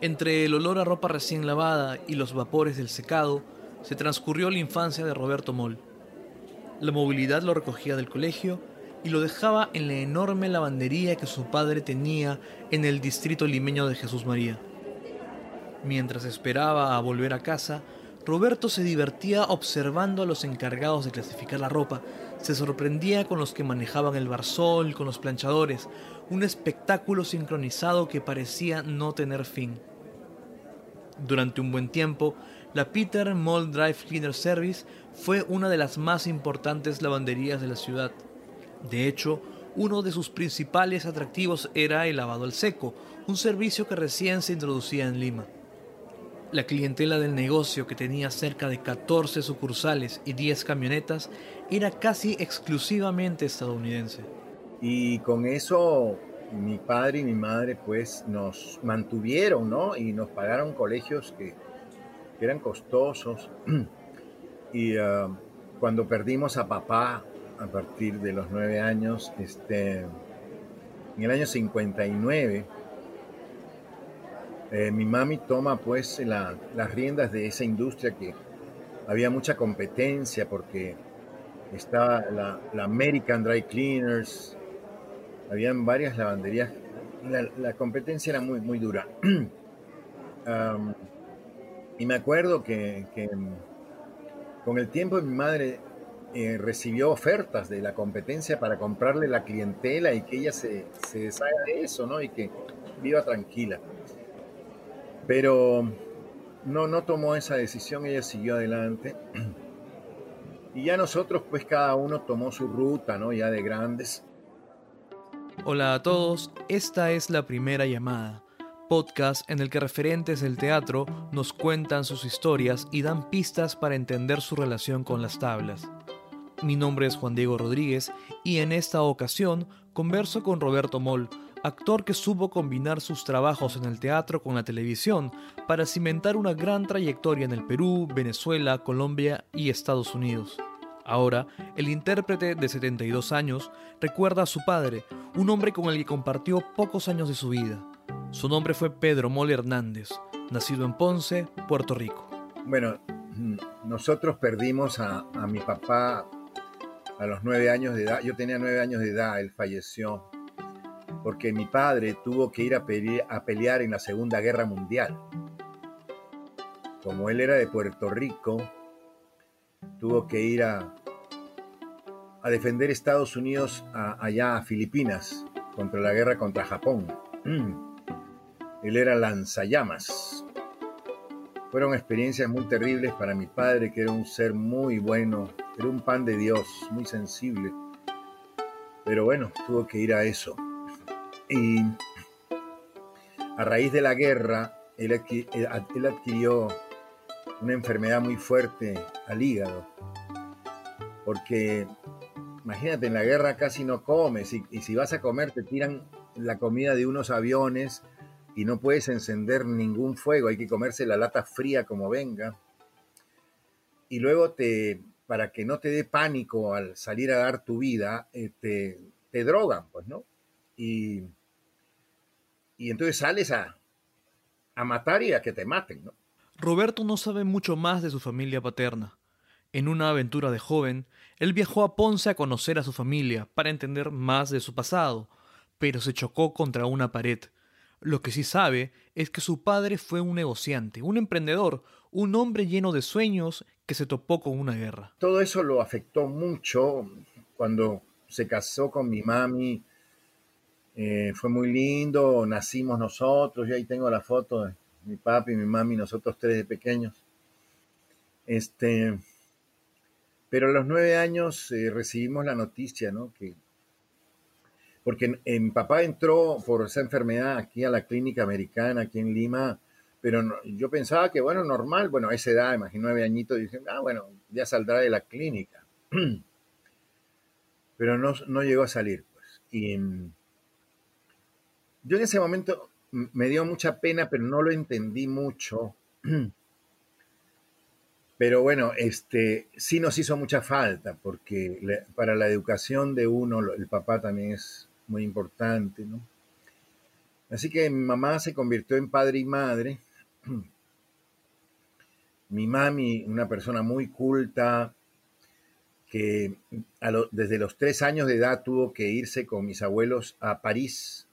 Entre el olor a ropa recién lavada y los vapores del secado, se transcurrió la infancia de Roberto Moll. La movilidad lo recogía del colegio y lo dejaba en la enorme lavandería que su padre tenía en el distrito limeño de Jesús María. Mientras esperaba a volver a casa, Roberto se divertía observando a los encargados de clasificar la ropa, se sorprendía con los que manejaban el barzol, con los planchadores, un espectáculo sincronizado que parecía no tener fin. Durante un buen tiempo, la Peter Mold Drive Cleaner Service fue una de las más importantes lavanderías de la ciudad. De hecho, uno de sus principales atractivos era el lavado al seco, un servicio que recién se introducía en Lima. La clientela del negocio, que tenía cerca de 14 sucursales y 10 camionetas, era casi exclusivamente estadounidense. Y con eso mi padre y mi madre pues nos mantuvieron, ¿no? Y nos pagaron colegios que, eran costosos. y ah, cuando perdimos a papá a partir de los nueve años, este, en el año 59, eh, mi mami toma pues las riendas de esa industria que había mucha competencia porque estaba la, American Dry Cleaners, habían varias lavanderías, la, competencia era muy, muy dura. y me acuerdo que, con el tiempo mi madre eh, recibió ofertas de la competencia para comprarle la clientela y que ella se, se deshaga de eso, ¿no? Y que viva tranquila. Pero no, no tomó esa decisión, ella siguió adelante. Y ya nosotros, pues cada uno tomó su ruta, ¿no? Ya de grandes. Hola a todos, esta es la primera llamada, podcast en el que referentes del teatro nos cuentan sus historias y dan pistas para entender su relación con las tablas. Mi nombre es Juan Diego Rodríguez y en esta ocasión converso con Roberto Moll, actor que supo combinar sus trabajos en el teatro con la televisión para cimentar una gran trayectoria en el Perú, Venezuela, Colombia y Estados Unidos. Ahora, el intérprete de 72 años recuerda a su padre, un hombre con el que compartió pocos años de su vida. Su nombre fue Pedro Mole Hernández, nacido en Ponce, Puerto Rico. Bueno, nosotros perdimos a, a mi papá a los nueve años de edad. Yo tenía nueve años de edad, él falleció porque mi padre tuvo que ir a, pelear en la Segunda Guerra Mundial. Como él era de Puerto Rico, tuvo que ir a, defender Estados Unidos allá a Filipinas contra la guerra contra Japón. Él era lanzallamas. Fueron experiencias muy terribles para mi padre, que era un ser muy bueno, era un pan de Dios, muy sensible. Pero bueno, tuvo que ir a eso. Y a raíz de la guerra, él, adquirió una enfermedad muy fuerte al hígado. Porque imagínate, en la guerra casi no comes y, si vas a comer te tiran la comida de unos aviones y no puedes encender ningún fuego, hay que comerse la lata fría como venga. Y luego te, para que no te dé pánico al salir a dar tu vida, eh, te, te drogan, pues, ¿no? Y, y entonces sales a, a matar y a que te maten, ¿no? Roberto no sabe mucho más de su familia paterna. En una aventura de joven, él viajó a Ponce a conocer a su familia para entender más de su pasado, pero se chocó contra una pared. Lo que sí sabe es que su padre fue un negociante, un emprendedor, un hombre lleno de sueños que se topó con una guerra. Todo eso lo afectó mucho cuando se casó con mi mami eh, fue muy lindo, nacimos nosotros, y ahí tengo la foto de mi papi, mi mami, nosotros tres de pequeños. Este, pero a los nueve años eh, recibimos la noticia, ¿no? Que, porque mi papá entró por esa enfermedad aquí a la clínica americana, aquí en Lima, pero yo pensaba que, bueno, normal, bueno, a esa edad, imagino nueve añitos, dije, ah, bueno, ya saldrá de la clínica. pero no, no llegó a salir, pues. Y yo en ese momento me dio mucha pena, pero no lo entendí mucho. Pero bueno, este, sí nos hizo mucha falta, porque para la educación de uno el papá también es muy importante, ¿no? Así que mi mamá se convirtió en padre y madre. Mi mami, una persona muy culta, que desde los tres años de edad tuvo que irse con mis abuelos a París,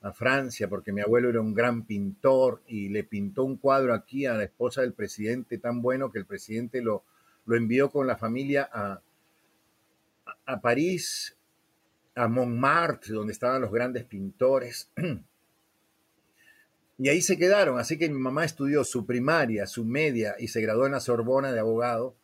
a Francia, porque mi abuelo era un gran pintor y le pintó un cuadro aquí a la esposa del presidente tan bueno que el presidente lo, lo envió con la familia a, a París, a Montmartre, donde estaban los grandes pintores. Y ahí se quedaron, así que mi mamá estudió su primaria, su media y se graduó en la Sorbona de abogado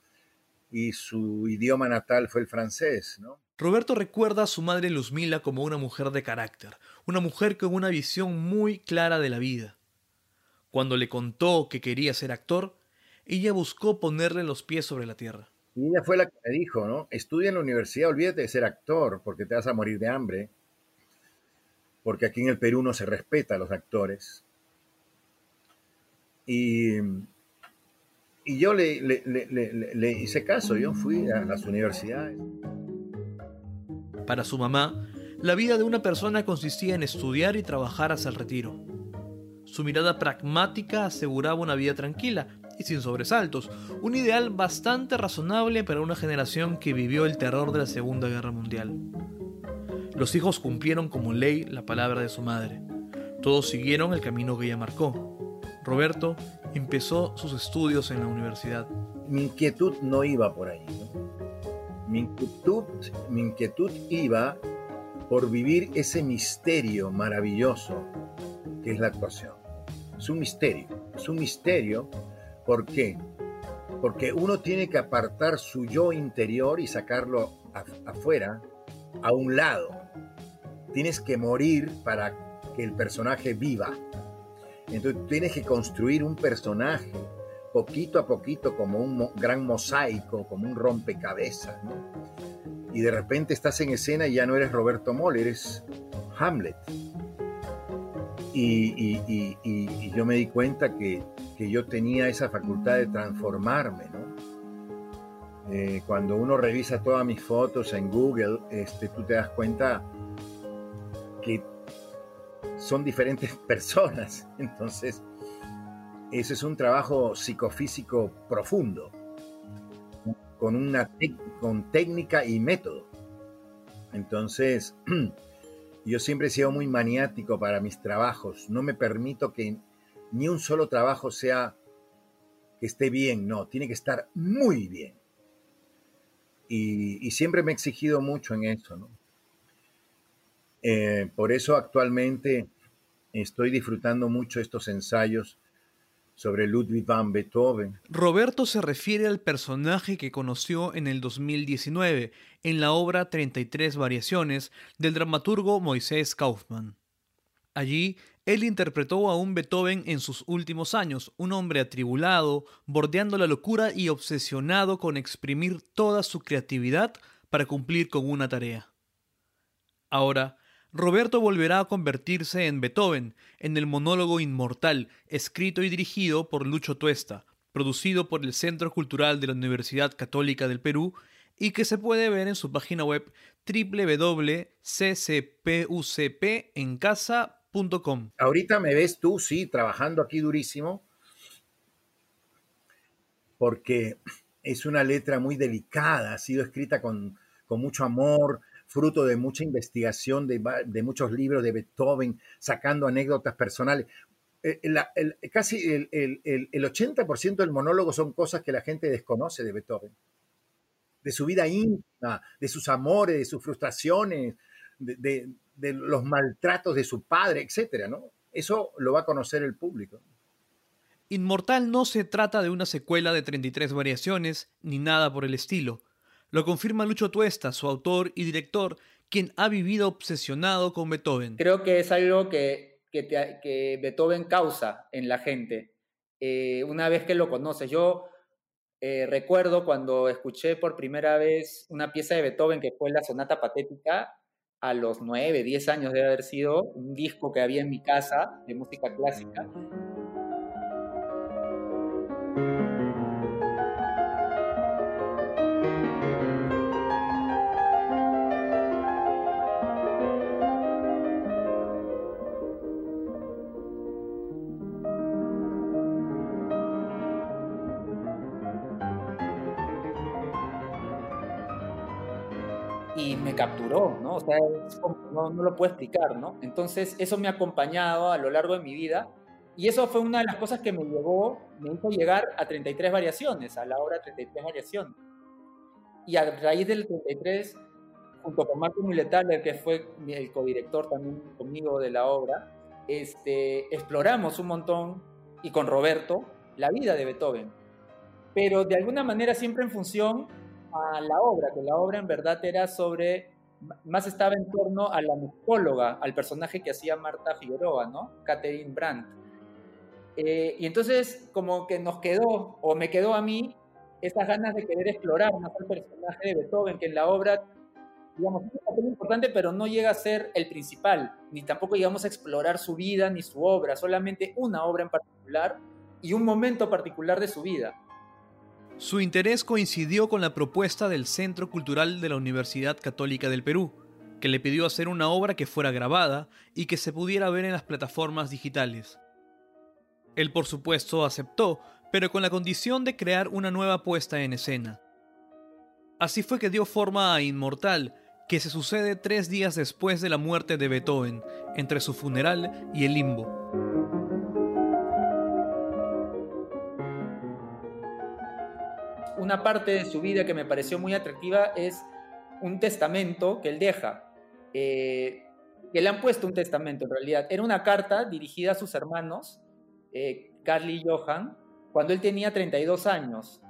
y su idioma natal fue el francés, ¿no? Roberto recuerda a su madre Luzmila como una mujer de carácter, una mujer con una visión muy clara de la vida. Cuando le contó que quería ser actor, ella buscó ponerle los pies sobre la tierra. Y ella fue la que me dijo, ¿no? Estudia en la universidad, olvídate de ser actor, porque te vas a morir de hambre. Porque aquí en el Perú no se respeta a los actores. Y y yo le, le, hice caso, yo fui a las universidades. Para su mamá, la vida de una persona consistía en estudiar y trabajar hasta el retiro. Su mirada pragmática aseguraba una vida tranquila y sin sobresaltos, un ideal bastante razonable para una generación que vivió el terror de la Segunda Guerra Mundial. Los hijos cumplieron como ley la palabra de su madre. Todos siguieron el camino que ella marcó. Roberto empezó sus estudios en la universidad. Mi inquietud no iba por ahí. Mi, inquietud, mi inquietud iba por vivir ese misterio maravilloso que es la actuación. Es un misterio, es un misterio. ¿Por qué? Porque uno tiene que apartar su yo interior y sacarlo afuera, a un lado. Tienes que morir para que el personaje viva. Entonces tienes que construir un personaje poquito a poquito como un gran mosaico, como un rompecabezas, Y de repente estás en escena y ya no eres Roberto Moll, eres Hamlet. Y, yo me di cuenta que, yo tenía esa facultad de transformarme, eh, cuando uno revisa todas mis fotos en Google, este, tú te das cuenta que son diferentes personas. Entonces, ese es un trabajo psicofísico profundo, con, una con técnica y método. Entonces, yo siempre he sido muy maniático para mis trabajos. No me permito que ni un solo trabajo sea que esté bien, no, tiene que estar muy bien. Y, y siempre me he exigido mucho en eso, ¿no? Eh, por eso actualmente estoy disfrutando mucho estos ensayos sobre Ludwig van Beethoven. Roberto se refiere al personaje que conoció en el 2019 en la obra 33 Variaciones del dramaturgo Moisés Kaufmann. Allí, él interpretó a un Beethoven en sus últimos años, un hombre atribulado, bordeando la locura y obsesionado con exprimir toda su creatividad para cumplir con una tarea. Ahora, Roberto volverá a convertirse en Beethoven, en el monólogo inmortal, escrito y dirigido por Lucho Tuesta, producido por el Centro Cultural de la Universidad Católica del Perú y que se puede ver en su página web www.ccpucpencasa.com. Ahorita me ves tú, sí, trabajando aquí durísimo, porque es una letra muy delicada, ha sido escrita con, con mucho amor, fruto de mucha investigación de, muchos libros de Beethoven, sacando anécdotas personales. Eh, casi el, 80% del monólogo son cosas que la gente desconoce de Beethoven, de su vida íntima, de sus amores, de sus frustraciones, de, los maltratos de su padre, etc. ¿no? Eso lo va a conocer el público. Inmortal no se trata de una secuela de 33 variaciones, ni nada por el estilo lo confirma Lucho Tuesta, su autor y director, quien ha vivido obsesionado con Beethoven. Creo que es algo que, que, Beethoven causa en la gente. Eh, una vez que lo conoces, yo eh, recuerdo cuando escuché por primera vez una pieza de Beethoven que fue la Sonata Patética, a los 9, 10 años de haber sido, un disco que había en mi casa de música clásica. Capturó, ¿no? O sea, no, no, lo puedo explicar, ¿no? Entonces, eso me ha acompañado a lo largo de mi vida y eso fue una de las cosas que me llevó, me hizo llegar a 33 variaciones, a la obra 33 variaciones. Y a raíz del 33, junto con Marco Miletaler, que fue el codirector también conmigo de la obra, este, exploramos un montón, y con Roberto, la vida de Beethoven. Pero de alguna manera siempre en función a la obra, que la obra en verdad era sobre, más estaba en torno a la musicóloga, al personaje que hacía Marta Figueroa, ¿no? Catherine Brandt. Eh, y entonces como que nos quedó, o me quedó a mí, esas ganas de querer explorar más el personaje de Beethoven, que en la obra, digamos, es un papel importante, pero no llega a ser el principal, ni tampoco llegamos a explorar su vida ni su obra, solamente una obra en particular y un momento particular de su vida. Su interés coincidió con la propuesta del Centro Cultural de la Universidad Católica del Perú, que le pidió hacer una obra que fuera grabada y que se pudiera ver en las plataformas digitales. Él por supuesto aceptó, pero con la condición de crear una nueva puesta en escena. Así fue que dio forma a Inmortal, que se sucede tres días después de la muerte de Beethoven, entre su funeral y el limbo. Una parte de su vida que me pareció muy atractiva es un testamento que él deja. Eh, que le han puesto un testamento en realidad. Era una carta dirigida a sus hermanos eh, Carly Johan, cuando él tenía 32 años,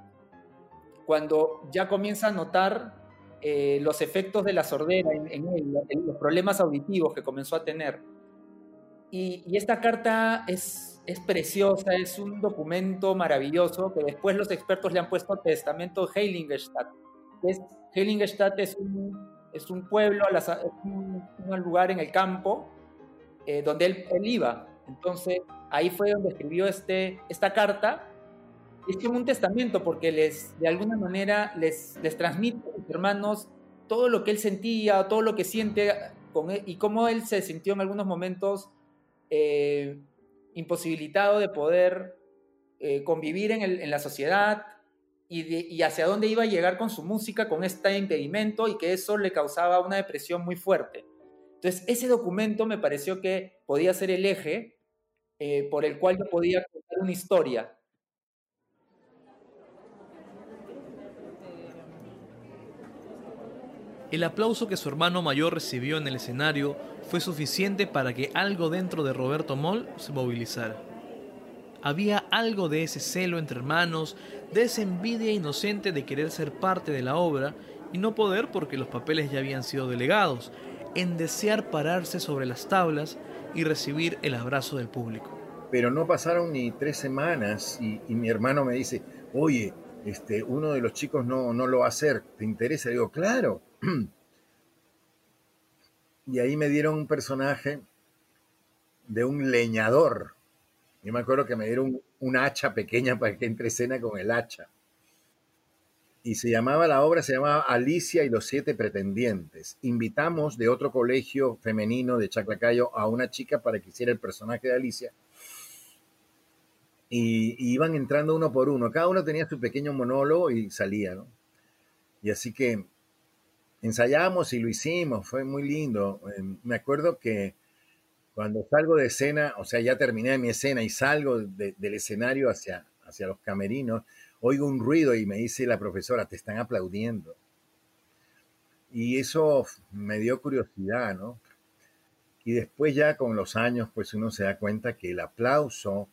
cuando ya comienza a notar eh, los efectos de la sordera en, él, los problemas auditivos que comenzó a tener. Y, esta carta es, es, preciosa, es un documento maravilloso que después los expertos le han puesto Testamento Heiligenstadt. Es, Heiligenstadt es un, es un pueblo, un, un, lugar en el campo eh, donde él, iba. Entonces, ahí fue donde escribió este, esta carta. Es como un testamento porque les, de alguna manera les, les transmite a sus hermanos todo lo que él sentía, todo lo que siente y cómo él se sintió en algunos momentos eh, imposibilitado de poder eh, convivir en, la sociedad y, hacia dónde iba a llegar con su música, con este impedimento y que eso le causaba una depresión muy fuerte. Entonces, ese documento me pareció que podía ser el eje eh, por el cual yo podía contar una historia. El aplauso que su hermano mayor recibió en el escenario fue suficiente para que algo dentro de Roberto Moll se movilizara. Había algo de ese celo entre hermanos, de esa envidia inocente de querer ser parte de la obra y no poder porque los papeles ya habían sido delegados, en desear pararse sobre las tablas y recibir el abrazo del público. Pero no pasaron ni tres semanas y, mi hermano me dice, oye, este, uno de los chicos no, no lo va a hacer, ¿te interesa? digo, claro. y ahí me dieron un personaje de un leñador. Yo me acuerdo que me dieron un hacha pequeña para que entre escena con el hacha y se llamaba, la obra se llamaba Alicia y los siete pretendientes. Invitamos de otro colegio femenino de Chaclacayo a una chica para que hiciera el personaje de Alicia. Y, iban entrando uno por uno. Cada uno tenía su pequeño monólogo y salía, ¿no? Y así que ensayamos y lo hicimos, fue muy lindo. Em, me acuerdo que cuando salgo de escena, o sea, ya terminé mi escena y salgo del escenario hacia, hacia los camerinos, oigo un ruido y me dice la profesora, te están aplaudiendo. Y eso me dio curiosidad, ¿no? Y después ya con los años, pues uno se da cuenta que el aplauso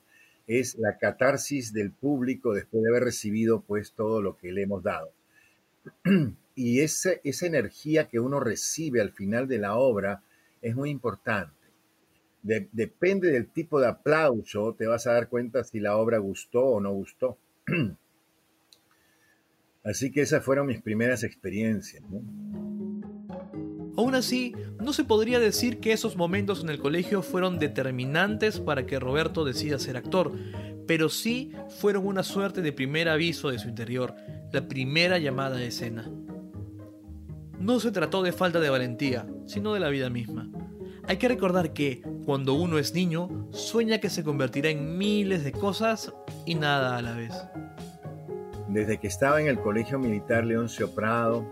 es la catarsis del público después de haber recibido pues todo lo que le hemos dado. Y esa, esa energía que uno recibe al final de la obra es muy importante. depende del tipo de aplauso, te vas a dar cuenta si la obra gustó o no gustó. Así que esas fueron mis primeras experiencias. Aún así, no se podría decir que esos momentos en el colegio fueron determinantes para que Roberto decida ser actor, pero sí fueron una suerte de primer aviso de su interior, la primera llamada a escena. No se trató de falta de valentía, sino de la vida misma. Hay que recordar que, cuando uno es niño, sueña que se convertirá en miles de cosas y nada a la vez desde que estaba en el Colegio Militar Leoncio Prado,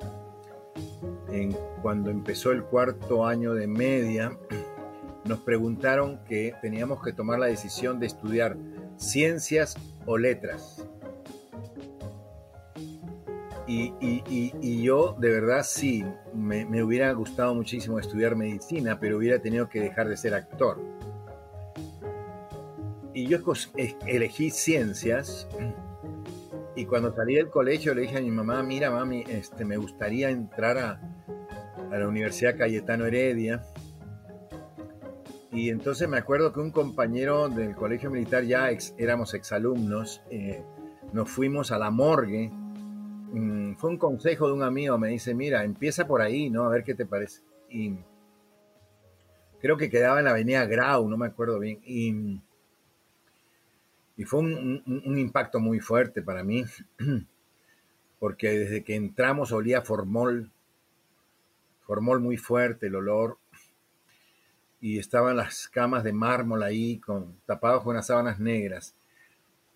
cuando empezó el cuarto año de media, nos preguntaron que teníamos que tomar la decisión de estudiar ciencias o letras. Y, yo de verdad sí, me, me, hubiera gustado muchísimo estudiar medicina, pero hubiera tenido que dejar de ser actor. Y yo elegí ciencias y cuando salí del colegio le dije a mi mamá, mira mami, este, me gustaría entrar a, a la Universidad Cayetano Heredia. Y entonces me acuerdo que un compañero del colegio militar, ya éramos exalumnos, eh, nos fuimos a la morgue Mm, fue un consejo de un amigo, me dice, mira, empieza por ahí, ¿no? A ver qué te parece. Y creo que quedaba en la avenida Grau, no me acuerdo bien. Y, y fue un, impacto muy fuerte para mí, porque desde que entramos olía formol, formol muy fuerte el olor, y estaban las camas de mármol ahí, con, tapados con unas sábanas negras.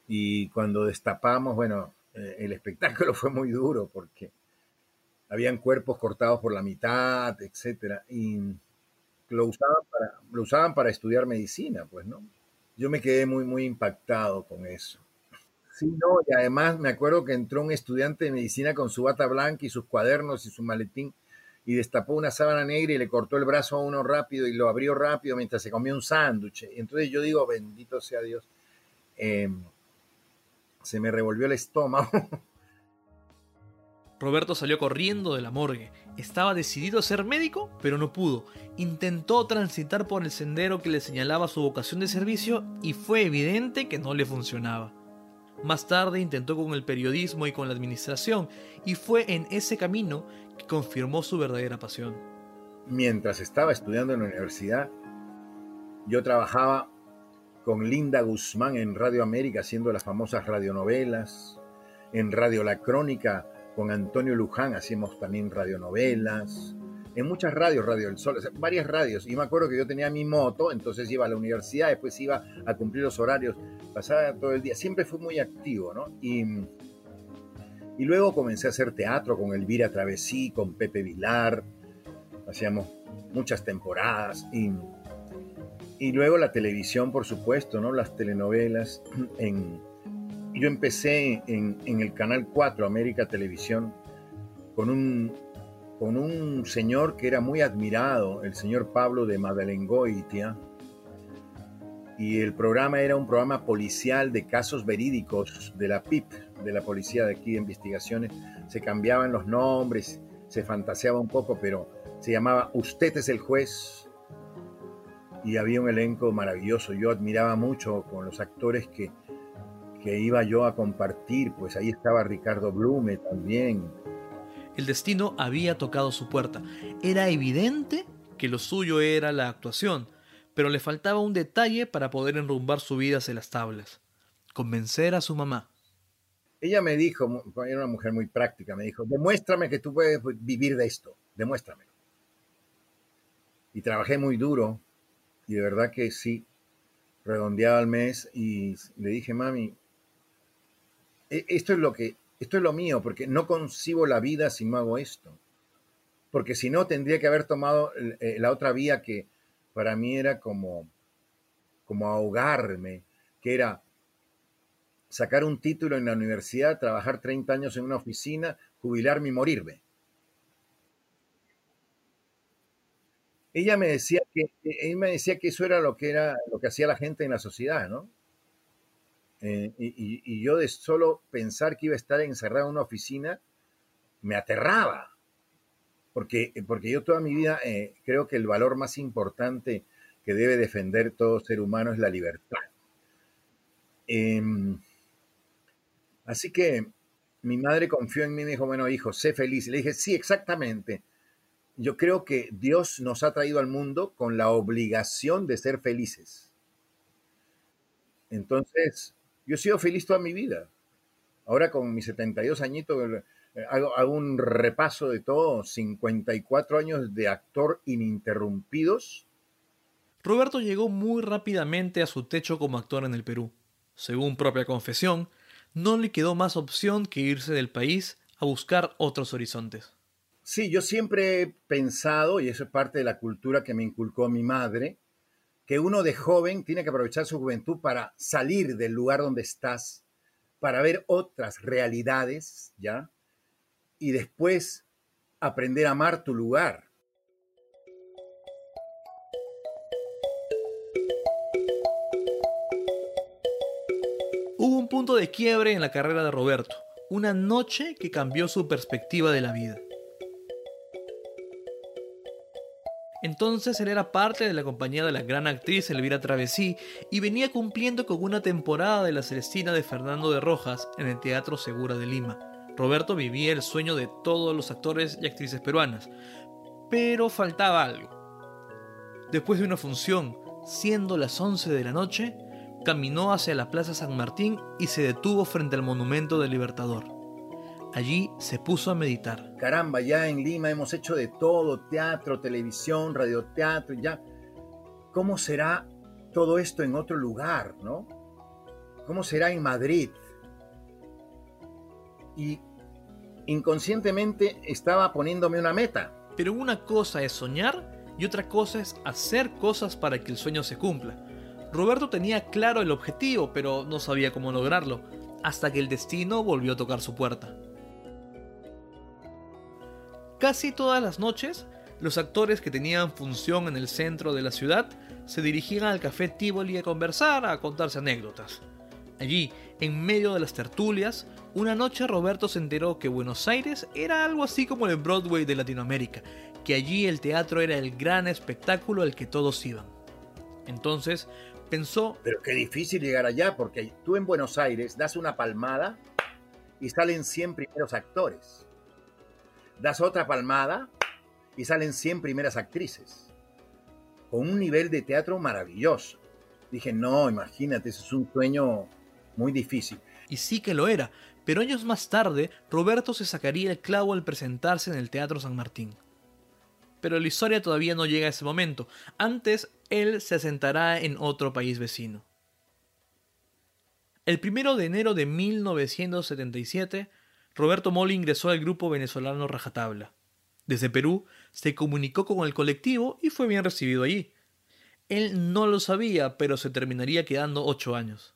Y cuando destapamos, bueno, eh, el espectáculo fue muy duro porque habían cuerpos cortados por la mitad, etcétera, y lo usaban para, lo usaban para estudiar medicina, pues, ¿no? Yo me quedé muy, muy impactado con eso. Sí, no, y además me acuerdo que entró un estudiante de medicina con su bata blanca y sus cuadernos y su maletín y destapó una sábana negra y le cortó el brazo a uno rápido y lo abrió rápido mientras se comía un sándwich. Entonces yo digo, bendito sea Dios. Eh, se me revolvió el estómago. Roberto salió corriendo de la morgue. Estaba decidido a ser médico, pero no pudo. Intentó transitar por el sendero que le señalaba su vocación de servicio y fue evidente que no le funcionaba. Más tarde intentó con el periodismo y con la administración, y fue en ese camino que confirmó su verdadera pasión. Mientras estaba estudiando en la universidad, yo trabajaba con Linda Guzmán en Radio América haciendo las famosas radionovelas, en Radio La Crónica con Antonio Luján hacíamos también radionovelas, en muchas radios, Radio del Sol, varias radios. Y me acuerdo que yo tenía mi moto, entonces iba a la universidad, después iba a cumplir los horarios, pasaba todo el día, siempre fui muy activo, ¿no? Y, y luego comencé a hacer teatro con Elvira Travesí, con Pepe Vilar, hacíamos muchas temporadas y y luego la televisión, por supuesto, ¿no? Las telenovelas. En, yo empecé en, el Canal 4, América Televisión, con un, con un señor que era muy admirado, el señor Pablo de Madalengoitia. Y el programa era un programa policial de casos verídicos de la PIP, de la Policía de aquí de Investigaciones. Se cambiaban los nombres, se fantaseaba un poco, pero se llamaba Usted es el juez, y había un elenco maravilloso. Yo admiraba mucho con los actores que, que iba yo a compartir, pues ahí estaba Ricardo Blume también. El destino había tocado su puerta. Era evidente que lo suyo era la actuación, pero le faltaba un detalle para poder enrumbar su vida hacia las tablas. Convencer a su mamá. Ella me dijo, era una mujer muy práctica, me dijo, demuéstrame que tú puedes vivir de esto, demuéstramelo. Y trabajé muy duro, y de verdad que sí, redondeaba el mes y le dije, mami, e, esto es lo que, esto es lo mío, porque no concibo la vida si no hago esto. Porque si no, tendría que haber tomado eh, la otra vía que para mí era como, como ahogarme, que era sacar un título en la universidad, trabajar 30 años en una oficina, jubilarme y morirme. Ella me decía que ella me decía que eso era lo que era lo que hacía la gente en la sociedad, ¿no? Eh, y, yo de solo pensar que iba a estar encerrado en una oficina me aterraba, porque, porque yo toda mi vida eh, creo que el valor más importante que debe defender todo ser humano es la libertad. Em, así que mi madre confió en mí y me dijo, bueno, hijo, sé feliz. Y le dije, sí, exactamente yo creo que Dios nos ha traído al mundo con la obligación de ser felices. Entonces, yo he sido feliz toda mi vida. Ahora con mis 72 añitos eh, hago, hago un repaso de todo, 54 años de actor ininterrumpidos. Roberto llegó muy rápidamente a su techo como actor en el Perú. Según propia confesión, no le quedó más opción que irse del país a buscar otros horizontes. Sí, yo siempre he pensado, y eso es parte de la cultura que me inculcó mi madre, que uno de joven tiene que aprovechar su juventud para salir del lugar donde estás, para ver otras realidades, ¿ya? Y después aprender a amar tu lugar. Hubo un punto de quiebre en la carrera de Roberto, una noche que cambió su perspectiva de la vida. Entonces él era parte de la compañía de la gran actriz Elvira Travesí y venía cumpliendo con una temporada de La Celestina de Fernando de Rojas en el Teatro Segura de Lima. Roberto vivía el sueño de todos los actores y actrices peruanas, pero faltaba algo. Después de una función, siendo las 11 de la noche, caminó hacia la Plaza San Martín y se detuvo frente al Monumento del Libertador. Allí se puso a meditar. Caramba, ya en Lima hemos hecho de todo, teatro, televisión, radioteatro, ya. ¿Cómo será todo esto en otro lugar, no? ¿Cómo será en Madrid? Y inconscientemente estaba poniéndome una meta. Pero una cosa es soñar y otra cosa es hacer cosas para que el sueño se cumpla. Roberto tenía claro el objetivo, pero no sabía cómo lograrlo, hasta que el destino volvió a tocar su puerta. Casi todas las noches, los actores que tenían función en el centro de la ciudad se dirigían al café Tivoli a conversar, a contarse anécdotas. Allí, en medio de las tertulias, una noche Roberto se enteró que Buenos Aires era algo así como el Broadway de Latinoamérica, que allí el teatro era el gran espectáculo al que todos iban. Entonces pensó... Pero qué difícil llegar allá, porque tú en Buenos Aires das una palmada y salen 100 primeros actores das otra palmada y salen 100 primeras actrices, con un nivel de teatro maravilloso. Dije, no, imagínate, es un sueño muy difícil. Y sí que lo era, pero años más tarde, Roberto se sacaría el clavo al presentarse en el Teatro San Martín. Pero la historia todavía no llega a ese momento. Antes, él se asentará en otro país vecino. El primero de enero de 1977, Roberto Moli ingresó al grupo venezolano Rajatabla. Desde Perú se comunicó con el colectivo y fue bien recibido allí. Él no lo sabía, pero se terminaría quedando ocho años.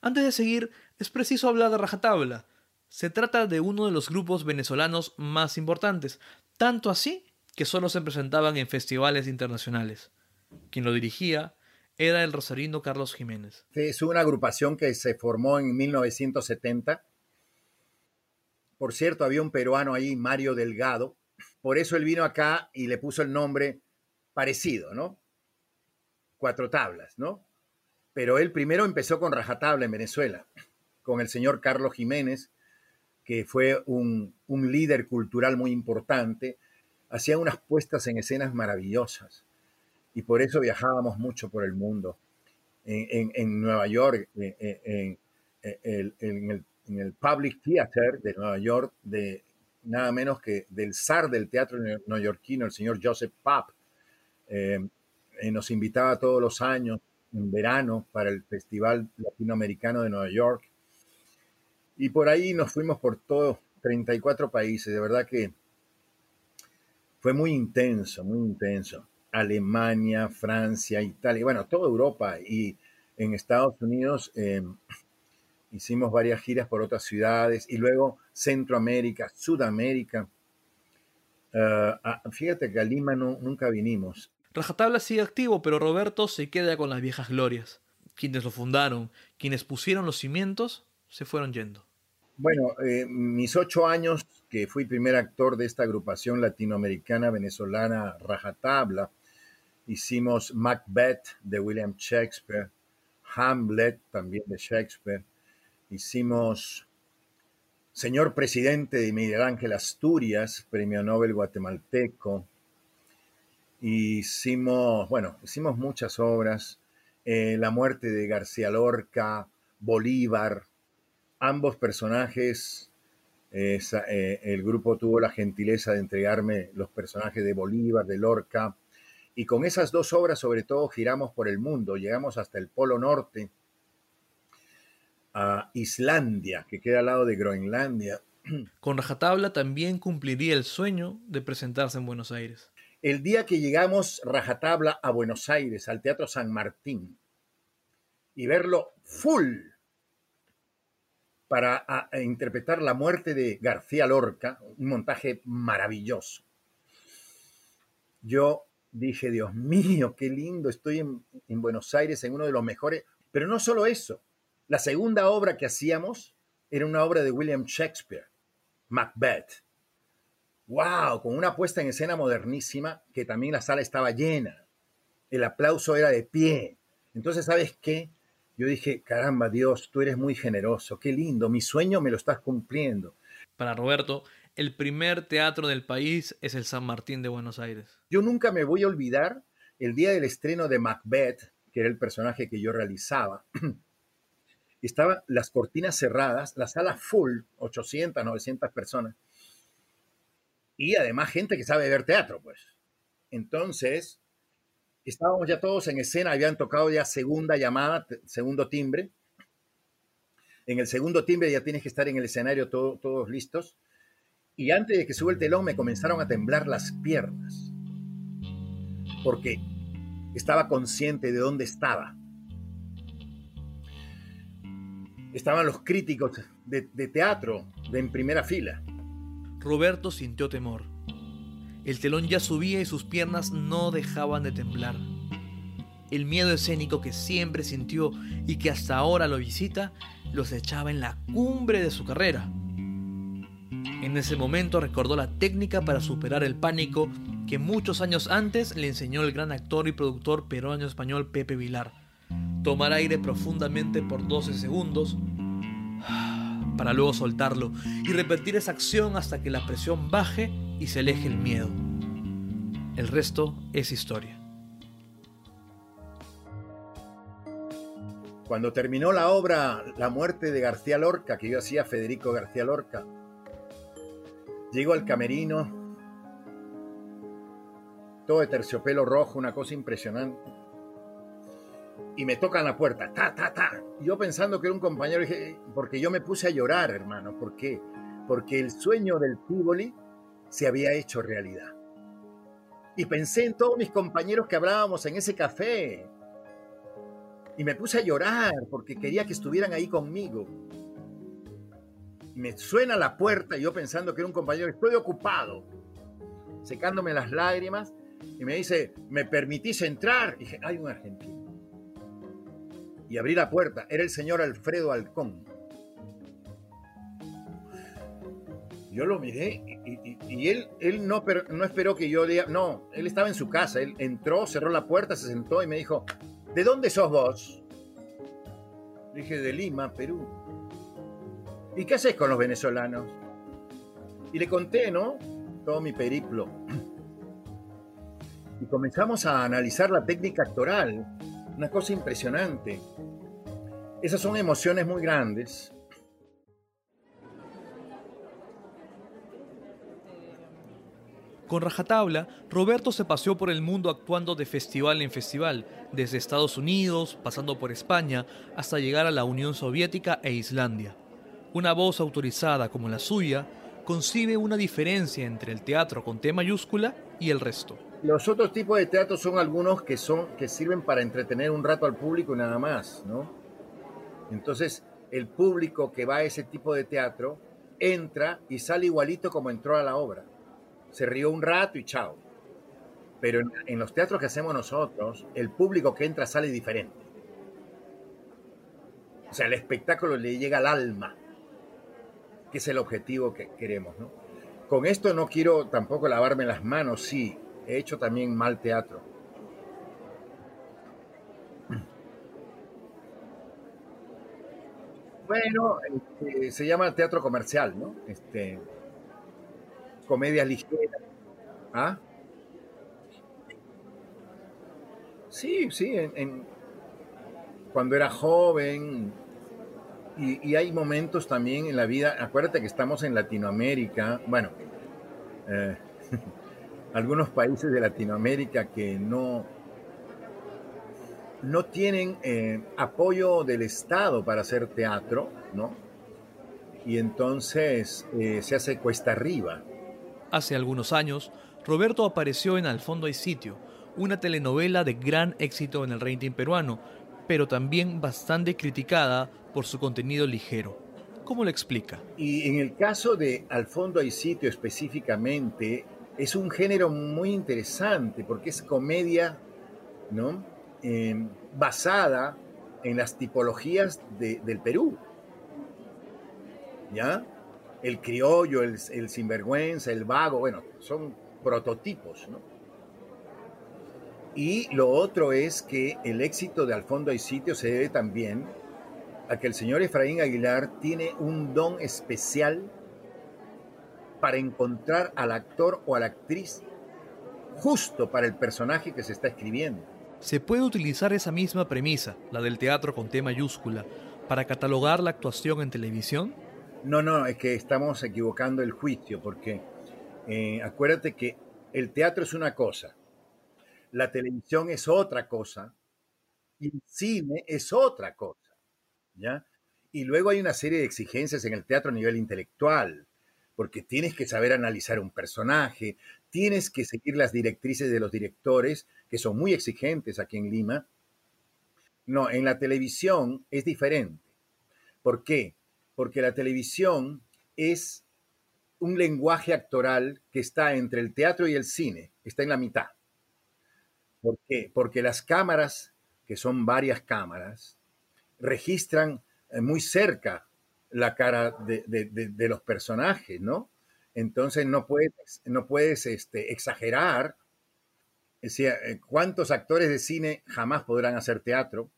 Antes de seguir, es preciso hablar de Rajatabla. Se trata de uno de los grupos venezolanos más importantes, tanto así que solo se presentaban en festivales internacionales. Quien lo dirigía era el rosarino Carlos Jiménez. Es una agrupación que se formó en 1970 por cierto, había un peruano ahí, Mario Delgado. Por eso él vino acá y le puso el nombre parecido, ¿no? Cuatro tablas, ¿no? Pero él primero empezó con Rajatabla en Venezuela, con el señor Carlos Jiménez, que fue un, líder cultural muy importante. Hacía unas puestas en escenas maravillosas y por eso viajábamos mucho por el mundo. En, Nueva York, en, en el en el Public Theater de Nueva York, de nada menos que del zar del teatro neoyorquino, el señor Joseph Papp. Eh, eh, nos invitaba todos los años en verano para el Festival Latinoamericano de Nueva York. Y por ahí nos fuimos por todos 34 países. De verdad que fue muy intenso, muy intenso. Alemania, Francia, Italia, bueno, toda Europa y en Estados Unidos. Eh, hicimos varias giras por otras ciudades y luego Centroamérica, Sudamérica. Ah, fíjate que a Lima nunca vinimos. Rajatabla sigue activo, pero Roberto se queda con las viejas glorias. Quienes lo fundaron, quienes pusieron los cimientos, se fueron yendo. Bueno, eh, mis ocho años que fui primer actor de esta agrupación latinoamericana venezolana Rajatabla, hicimos Macbeth de William Shakespeare, Hamlet también de Shakespeare, Hicimos Señor Presidente de Miguel Ángel Asturias, Premio Nobel guatemalteco. Hicimos, bueno, hicimos muchas obras. Eh, la muerte de García Lorca, Bolívar, ambos personajes. Eh, el grupo tuvo la gentileza de entregarme los personajes de Bolívar, de Lorca. Y con esas dos obras, sobre todo, giramos por el mundo. Llegamos hasta el Polo Norte a Islandia, que queda al lado de Groenlandia, Con rajatabla también cumpliría el sueño de presentarse en Buenos Aires. El día que llegamos rajatabla a Buenos Aires, al Teatro San Martín, y verlo full para interpretar la muerte de García Lorca, un montaje maravilloso. Yo dije, Dios mío, qué lindo, estoy en, en Buenos Aires en uno de los mejores, pero no solo eso, la segunda obra que hacíamos era una obra de William Shakespeare, Macbeth. ¡Wow! Con una puesta en escena modernísima que también la sala estaba llena. El aplauso era de pie. Entonces, ¿sabes qué? Yo dije, caramba, Dios, tú eres muy generoso, qué lindo, mi sueño me lo estás cumpliendo. Para Roberto, el primer teatro del país es el San Martín de Buenos Aires. Yo nunca me voy a olvidar el día del estreno de Macbeth, que era el personaje que yo realizaba. Estaban las cortinas cerradas, la sala full, 800, 900 personas. Y además gente que sabe ver teatro, pues. Entonces, estábamos ya todos en escena, habían tocado ya segunda llamada, segundo timbre. En el segundo timbre ya tienes que estar en el escenario todos listos. Y antes de que sube el telón me comenzaron a temblar las piernas. Porque estaba consciente de dónde estaba. Estaban los críticos de, teatro en primera fila. Roberto sintió temor. El telón ya subía y sus piernas no dejaban de temblar. El miedo escénico que siempre sintió y que hasta ahora lo visita, los echaba en la cumbre de su carrera. En ese momento recordó la técnica para superar el pánico que muchos años antes le enseñó el gran actor y productor peruano español Pepe Vilar tomar aire profundamente por 12 segundos para luego soltarlo y repetir esa acción hasta que la presión baje y se aleje el miedo. El resto es historia. Cuando terminó la obra La muerte de García Lorca, que yo hacía Federico García Lorca, llego al camerino, todo de terciopelo rojo, una cosa impresionante y me tocan la puerta, ta, ta, ta. Yo pensando que era un compañero, porque yo me puse a llorar, hermano. ¿Por qué? Porque el sueño del Tivoli se había hecho realidad. Y pensé en todos mis compañeros que hablábamos en ese café. Y me puse a llorar porque quería que estuvieran ahí conmigo. Me suena la puerta, yo pensando que era un compañero, estoy ocupado, secándome las lágrimas, y me dice, ¿me permitís entrar? Y dije, hay un argentino y abrí la puerta. Era el señor Alfredo Halcón. Yo lo miré y, él, él no, no esperó que yo diga, no, él estaba en su casa, él entró, cerró la puerta, se sentó y me dijo, ¿de dónde sos vos? dije, de Lima, Perú. ¿Y qué haces con los venezolanos? Y le conté, ¿no? Todo mi periplo. Y comenzamos a analizar la técnica actoral una cosa impresionante. Esas son emociones muy grandes. Con rajatabla, Roberto se paseó por el mundo actuando de festival en festival, desde Estados Unidos, pasando por España, hasta llegar a la Unión Soviética e Islandia. Una voz autorizada como la suya concibe una diferencia entre el teatro con T mayúscula y el resto. Los otros tipos de teatro son algunos que, son, que sirven para entretener un rato al público y nada más, ¿no? Entonces, el público que va a ese tipo de teatro entra y sale igualito como entró a la obra. Se rió un rato y chao. Pero en, los teatros que hacemos nosotros, el público que entra sale diferente. O sea, el espectáculo le llega al alma, que es el objetivo que queremos, ¿no? Con esto no quiero tampoco lavarme las manos, sí, he hecho también mal teatro. Bueno, este, se llama teatro comercial, ¿no? Este, comedias ligeras. ¿Ah? Sí, sí, cuando era joven, y, hay momentos también en la vida, acuérdate que estamos en Latinoamérica, bueno, eh, algunos países de Latinoamérica que no, no tienen eh, apoyo del Estado para hacer teatro, ¿no? y entonces eh, se hace cuesta arriba. Hace algunos años, Roberto apareció en Al fondo hay sitio, una telenovela de gran éxito en el rating peruano, pero también bastante criticada por su contenido ligero. ¿Cómo lo explica? Y en el caso de Al fondo hay sitio específicamente, es un género muy interesante porque es comedia, ¿no? Em, basada en las tipologías del Perú. ¿Ya? El criollo, el, el sinvergüenza, el vago, bueno, son prototipos, ¿no? Y lo otro es que el éxito de Al fondo hay sitio se debe también a que el señor Efraín Aguilar tiene un don especial para encontrar al actor o a la actriz justo para el personaje que se está escribiendo. ¿Se puede utilizar esa misma premisa, la del teatro con T mayúscula, para catalogar la actuación en televisión? No, no, es que estamos equivocando el juicio, porque eh, acuérdate que el teatro es una cosa, la televisión es otra cosa y el cine es otra cosa. Y luego hay una serie de exigencias en el teatro a nivel intelectual, porque tienes que saber analizar un personaje, tienes que seguir las directrices de los directores, que son muy exigentes aquí en Lima. No, en la televisión es diferente. ¿Por qué? Porque la televisión es un lenguaje actoral que está entre el teatro y el cine, está en la mitad. ¿Por qué? Porque las cámaras, que son varias cámaras, registran eh, muy cerca la cara de, los personajes, ¿no? Entonces no puedes, no puedes este, exagerar. Eh, ¿cuántos actores de cine jamás podrán hacer teatro?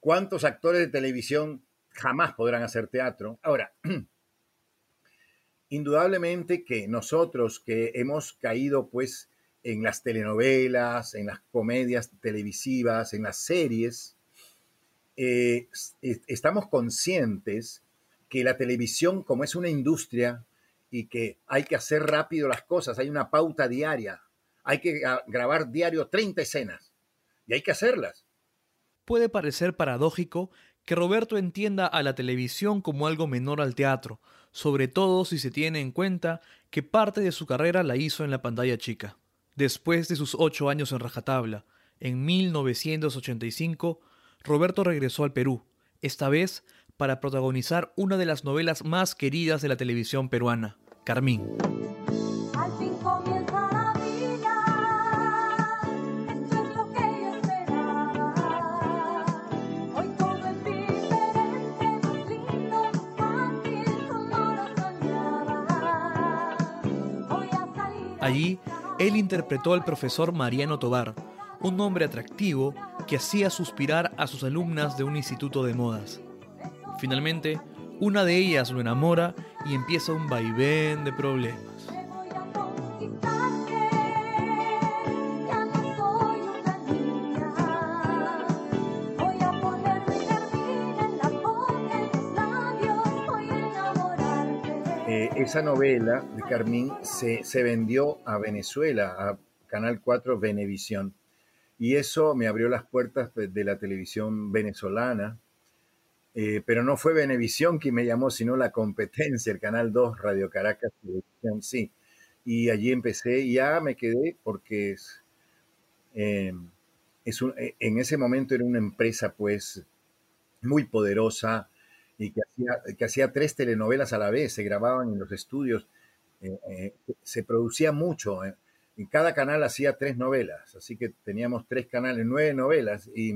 ¿Cuántos actores de televisión jamás podrán hacer teatro? Ahora, indudablemente que nosotros que hemos caído pues en las telenovelas, en las comedias televisivas, en las series, eh, estamos conscientes que la televisión, como es una industria y que hay que hacer rápido las cosas, hay una pauta diaria, hay que grabar diario 30 escenas y hay que hacerlas. Puede parecer paradójico que Roberto entienda a la televisión como algo menor al teatro, sobre todo si se tiene en cuenta que parte de su carrera la hizo en la pantalla chica. Después de sus ocho años en Rajatabla, en 1985, Roberto regresó al Perú, esta vez para protagonizar una de las novelas más queridas de la televisión peruana, Carmín. Allí, él interpretó al profesor Mariano Tobar, un hombre atractivo que hacía suspirar a sus alumnas de un instituto de modas. Finalmente, una de ellas lo enamora y empieza un vaivén de problemas. Eh, esa novela de Carmín se, se vendió a Venezuela, a Canal 4 Venevisión y eso me abrió las puertas de la televisión venezolana. Eh, pero no fue Venevisión quien me llamó, sino la competencia, el Canal 2, Radio Caracas sí. Y allí empecé y ya me quedé porque es, eh, es eh, en ese momento era una empresa pues muy poderosa y que hacía, que hacía tres telenovelas a la vez, se grababan en los estudios, se producía mucho en cada canal hacía tres novelas, así que teníamos tres canales, nueve novelas, y,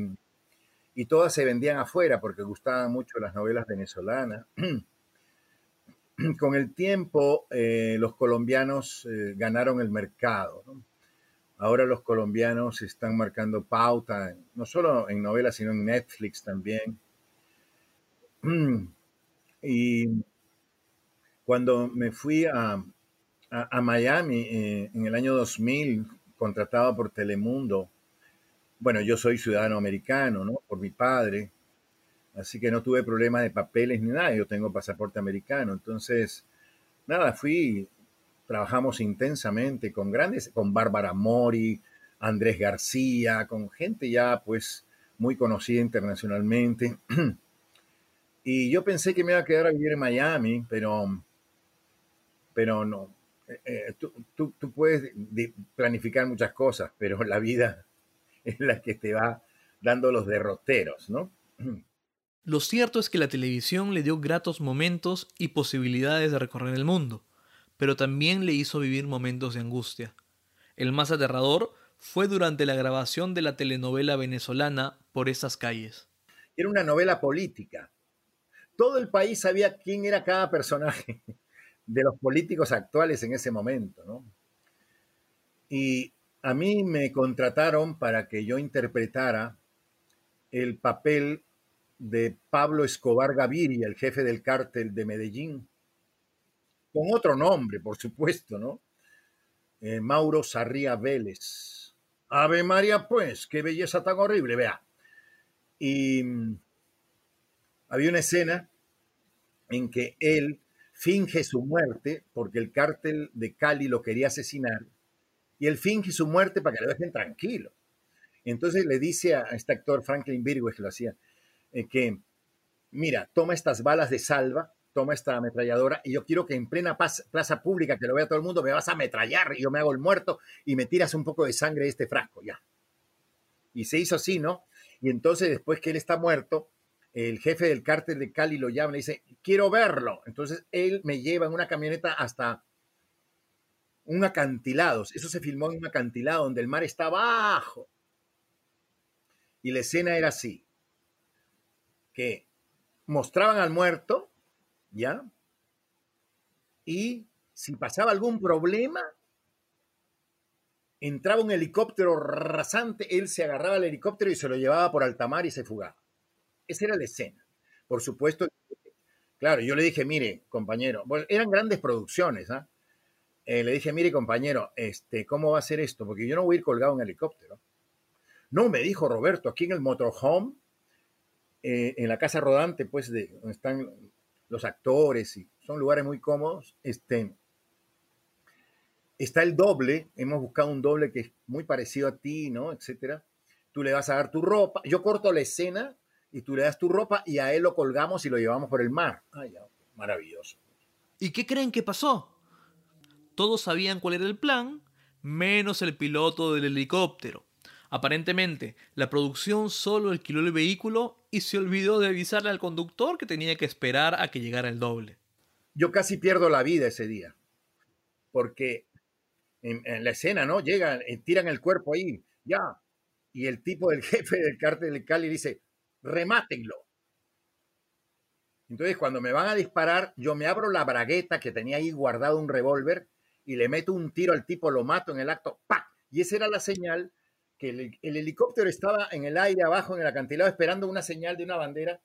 todas se vendían afuera porque gustaban mucho las novelas venezolanas. Con el tiempo, eh, los colombianos eh, ganaron el mercado. Ahora los colombianos están marcando pauta, no solo en novelas, sino en Netflix también. Y cuando me fui a, a, Miami eh, en el año 2000, contratado por Telemundo. Bueno, yo soy ciudadano americano, ¿no? Por mi padre. Así que no tuve problema de papeles ni nada. Yo tengo pasaporte americano. Entonces, nada, fui, trabajamos intensamente con grandes, con Bárbara Mori, Andrés García, con gente ya pues muy conocida internacionalmente. Y yo pensé que me iba a quedar a vivir en Miami, pero, pero no. Eh, eh, tú, tú, tú, puedes planificar muchas cosas, pero la vida es la que te va dando los derroteros, ¿no? Lo cierto es que la televisión le dio gratos momentos y posibilidades de recorrer el mundo, pero también le hizo vivir momentos de angustia. El más aterrador fue durante la grabación de la telenovela venezolana Por esas calles. Era una novela política. Todo el país sabía quién era cada personaje de los políticos actuales en ese momento, ¿no? Y a mí me contrataron para que yo interpretara el papel de Pablo Escobar Gaviria, el jefe del cártel de Medellín, con otro nombre, por supuesto, ¿no? Eh, Mauro Sarría Vélez. Ave María, pues, qué belleza tan horrible, vea. Y mm, había una escena en que él finge su muerte porque el cártel de Cali lo quería asesinar y él finge su muerte para que lo dejen tranquilo. Entonces le dice a este actor Franklin Virgües que lo hacía, eh, que, mira, toma estas balas de salva, toma esta ametralladora y yo quiero que en plena plaza pública, que lo vea todo el mundo, me vas a ametrallar y yo me hago el muerto y me tiras un poco de sangre de este frasco, ya. Y se hizo así, ¿no? Y entonces después que él está muerto, el jefe del cártel de Cali lo llama y dice, quiero verlo. Entonces él me lleva en una camioneta hasta un acantilado. Eso se filmó en un acantilado donde el mar está abajo. Y la escena era así que mostraban al muerto, ¿ya? Y si pasaba algún problema, entraba un helicóptero rasante, él se agarraba al helicóptero y se lo llevaba por alta mar y se fugaba. Esa era la escena. Por supuesto, claro, yo le dije, mire, compañero, eran grandes producciones, ¿ah? Le dije, mire, compañero, este, ¿cómo va a ser esto? Porque yo no voy a ir colgado en helicóptero. No, me dijo Roberto, aquí en el motorhome eh, en la casa rodante, pues, de donde están los actores y son lugares muy cómodos, este, está el doble, hemos buscado un doble que es muy parecido a ti, ¿no? Etcétera. Tú le vas a dar tu ropa, yo corto la escena y tú le das tu ropa y a él lo colgamos y lo llevamos por el mar. Ay, maravilloso. ¿Y qué creen que pasó? Todos sabían cuál era el plan, menos el piloto del helicóptero. Aparentemente, la producción solo alquiló el vehículo y se olvidó de avisarle al conductor que tenía que esperar a que llegara el doble. Yo casi pierdo la vida ese día, porque en, la escena, ¿no? Llegan, eh, tiran el cuerpo ahí, ya, y el tipo del jefe del cártel de Cali dice, remátenlo. Entonces, cuando me van a disparar, yo me abro la bragueta que tenía ahí guardado un revólver y le meto un tiro al tipo, lo mato en el acto, ¡pa! Y esa era la señal que el, helicóptero estaba en el aire abajo en el acantilado esperando una señal de una bandera.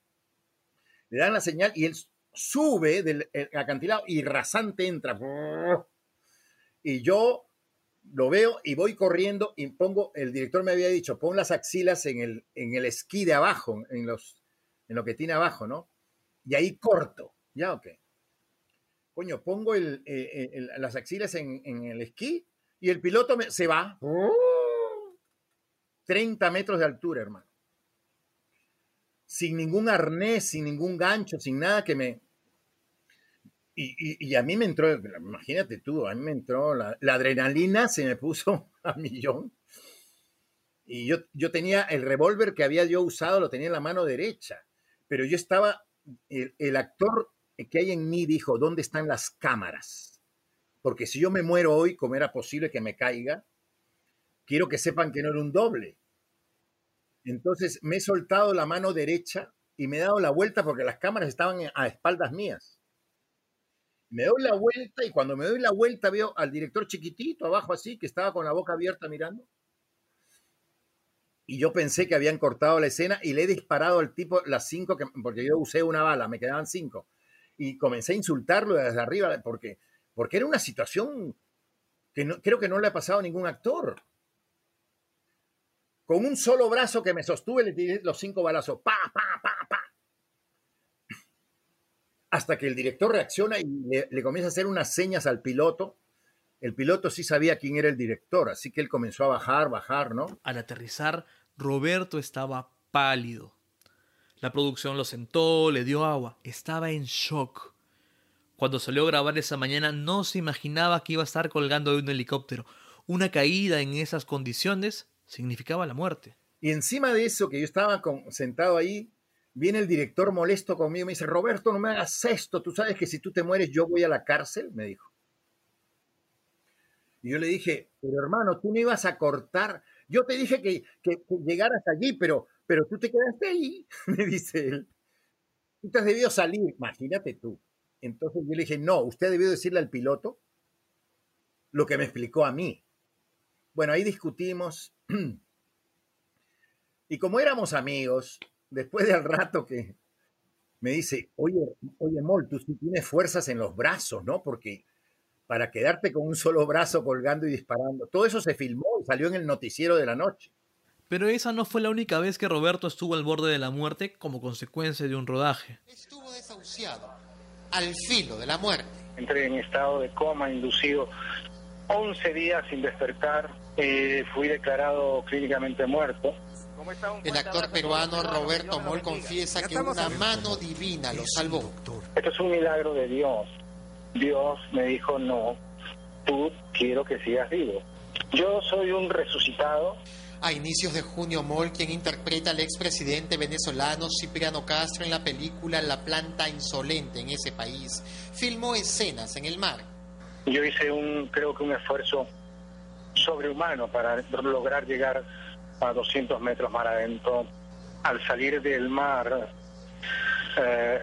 Le dan la señal y él sube del acantilado y rasante entra. Y yo lo veo y voy corriendo y pongo, el director me había dicho, pon las axilas en el, en el esquí de abajo, en, los, en lo que tiene abajo, ¿no? Y ahí corto. Ya, ok. Coño, pongo el, eh, las axilas en, el esquí y el piloto se va. 30 metros de altura, hermano. Sin ningún arnés, sin ningún gancho, sin nada que me... Y, a mí me entró, imagínate tú, a mí me entró, la, adrenalina se me puso a millón. Y yo, yo tenía el revólver que había yo usado, lo tenía en la mano derecha, pero yo estaba, el, el actor que hay en mí dijo, ¿dónde están las cámaras? Porque si yo me muero hoy, como era posible que me caiga, quiero que sepan que no era un doble. Entonces me he soltado la mano derecha y me he dado la vuelta porque las cámaras estaban a espaldas mías. Me doy la vuelta y cuando me doy la vuelta veo al director chiquitito abajo así, que estaba con la boca abierta mirando. Y yo pensé que habían cortado la escena y le he disparado al tipo las cinco, que, porque yo usé una bala, me quedaban cinco. Y comencé a insultarlo desde arriba porque, porque era una situación que creo que no le ha pasado a ningún actor. Con un solo brazo que me sostuve le tiré los cinco balazos. Pa, pa, pa, pa. Hasta que el director reacciona y le, comienza a hacer unas señas al piloto. El piloto sí sabía quién era el director, así que él comenzó a bajar, bajar, ¿no? Al aterrizar, Roberto estaba pálido. La producción lo sentó, le dio agua. Estaba en shock. Cuando salió a grabar esa mañana no se imaginaba que iba a estar colgando de un helicóptero. Una caída en esas condiciones significaba la muerte. Y encima de eso, que yo estaba sentado ahí, viene el director molesto conmigo y me dice, Roberto, no me hagas esto, tú sabes que si tú te mueres yo voy a la cárcel, me dijo. Y yo le dije, pero hermano, tú no ibas a cortar, yo te dije que, que, llegaras allí, pero, pero tú te quedaste ahí, me dice él. Tú te has debido salir, imagínate tú. Entonces yo le dije, no, usted debió decirle al piloto lo que me explicó a mí. Bueno, ahí discutimos. Y como éramos amigos, después del rato que me dice, oye, oye, Mol, tú sí tienes fuerzas en los brazos, ¿no? Porque para quedarte con un solo brazo colgando y disparando, todo eso se filmó y salió en el noticiero de la noche. Pero esa no fue la única vez que Roberto estuvo al borde de la muerte como consecuencia de un rodaje. Estuvo desahuciado al filo de la muerte. Entré en estado de coma inducido 11 días sin despertar. Eh, fui declarado clínicamente muerto. El actor peruano Roberto Moll confiesa que una mano divina lo salvó. Esto es un milagro de Dios. Dios me dijo, no, tú quiero que sigas vivo. Yo soy un resucitado. A inicios de junio, Moll, quien interpreta al expresidente venezolano Cipriano Castro en la película La planta insolente en ese país, filmó escenas en el mar. Yo hice un, creo que un esfuerzo sobrehumano para lograr llegar a 200 metros mar adentro. Al salir del mar, eh,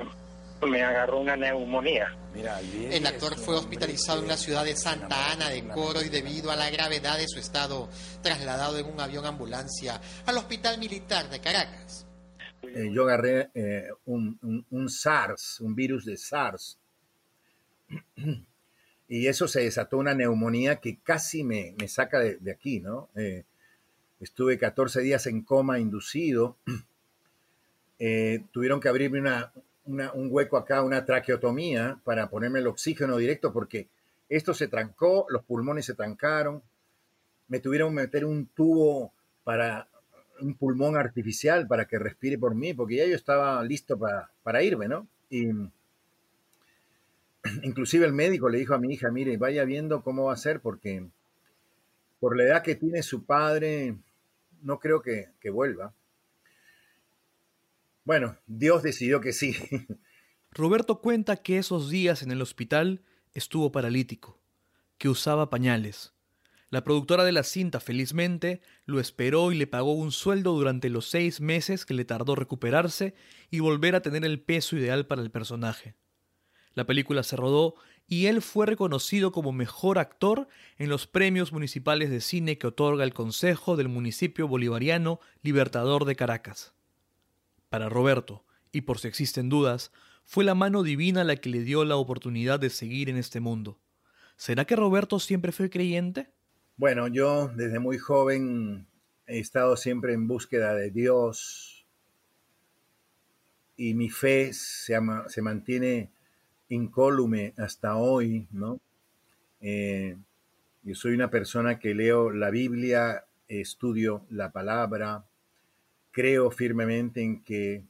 me agarró una neumonía. El actor fue hospitalizado en la ciudad de Santa Ana de Coro y debido a la gravedad de su estado, trasladado en un avión ambulancia al Hospital Militar de Caracas. Eh, yo agarré eh, un, SARS, un virus de SARS, y eso se desató una neumonía que casi me, saca de, aquí, ¿no? Eh, estuve 14 días en coma inducido, tuvieron que abrirme una, un hueco acá, una traqueotomía para ponerme el oxígeno directo porque esto se trancó, los pulmones se trancaron, me tuvieron que meter un tubo para un pulmón artificial para que respire por mí, porque ya yo estaba listo para, para irme, ¿no? Y inclusive el médico le dijo a mi hija, mire, vaya viendo cómo va a ser, porque por la edad que tiene su padre, no creo que, que vuelva. Bueno, Dios decidió que sí. Roberto cuenta que esos días en el hospital estuvo paralítico, que usaba pañales. La productora de la cinta felizmente lo esperó y le pagó un sueldo durante los seis meses que le tardó recuperarse y volver a tener el peso ideal para el personaje. La película se rodó y él fue reconocido como mejor actor en los premios municipales de cine que otorga el Consejo del Municipio Bolivariano Libertador de Caracas. Para Roberto, y por si existen dudas, fue la mano divina la que le dio la oportunidad de seguir en este mundo. ¿Será que Roberto siempre fue creyente? Bueno, yo desde muy joven he estado siempre en búsqueda de Dios y mi fe se, se mantiene incólume hasta hoy, ¿no? Eh, yo soy una persona que leo la Biblia, estudio la palabra, creo firmemente en que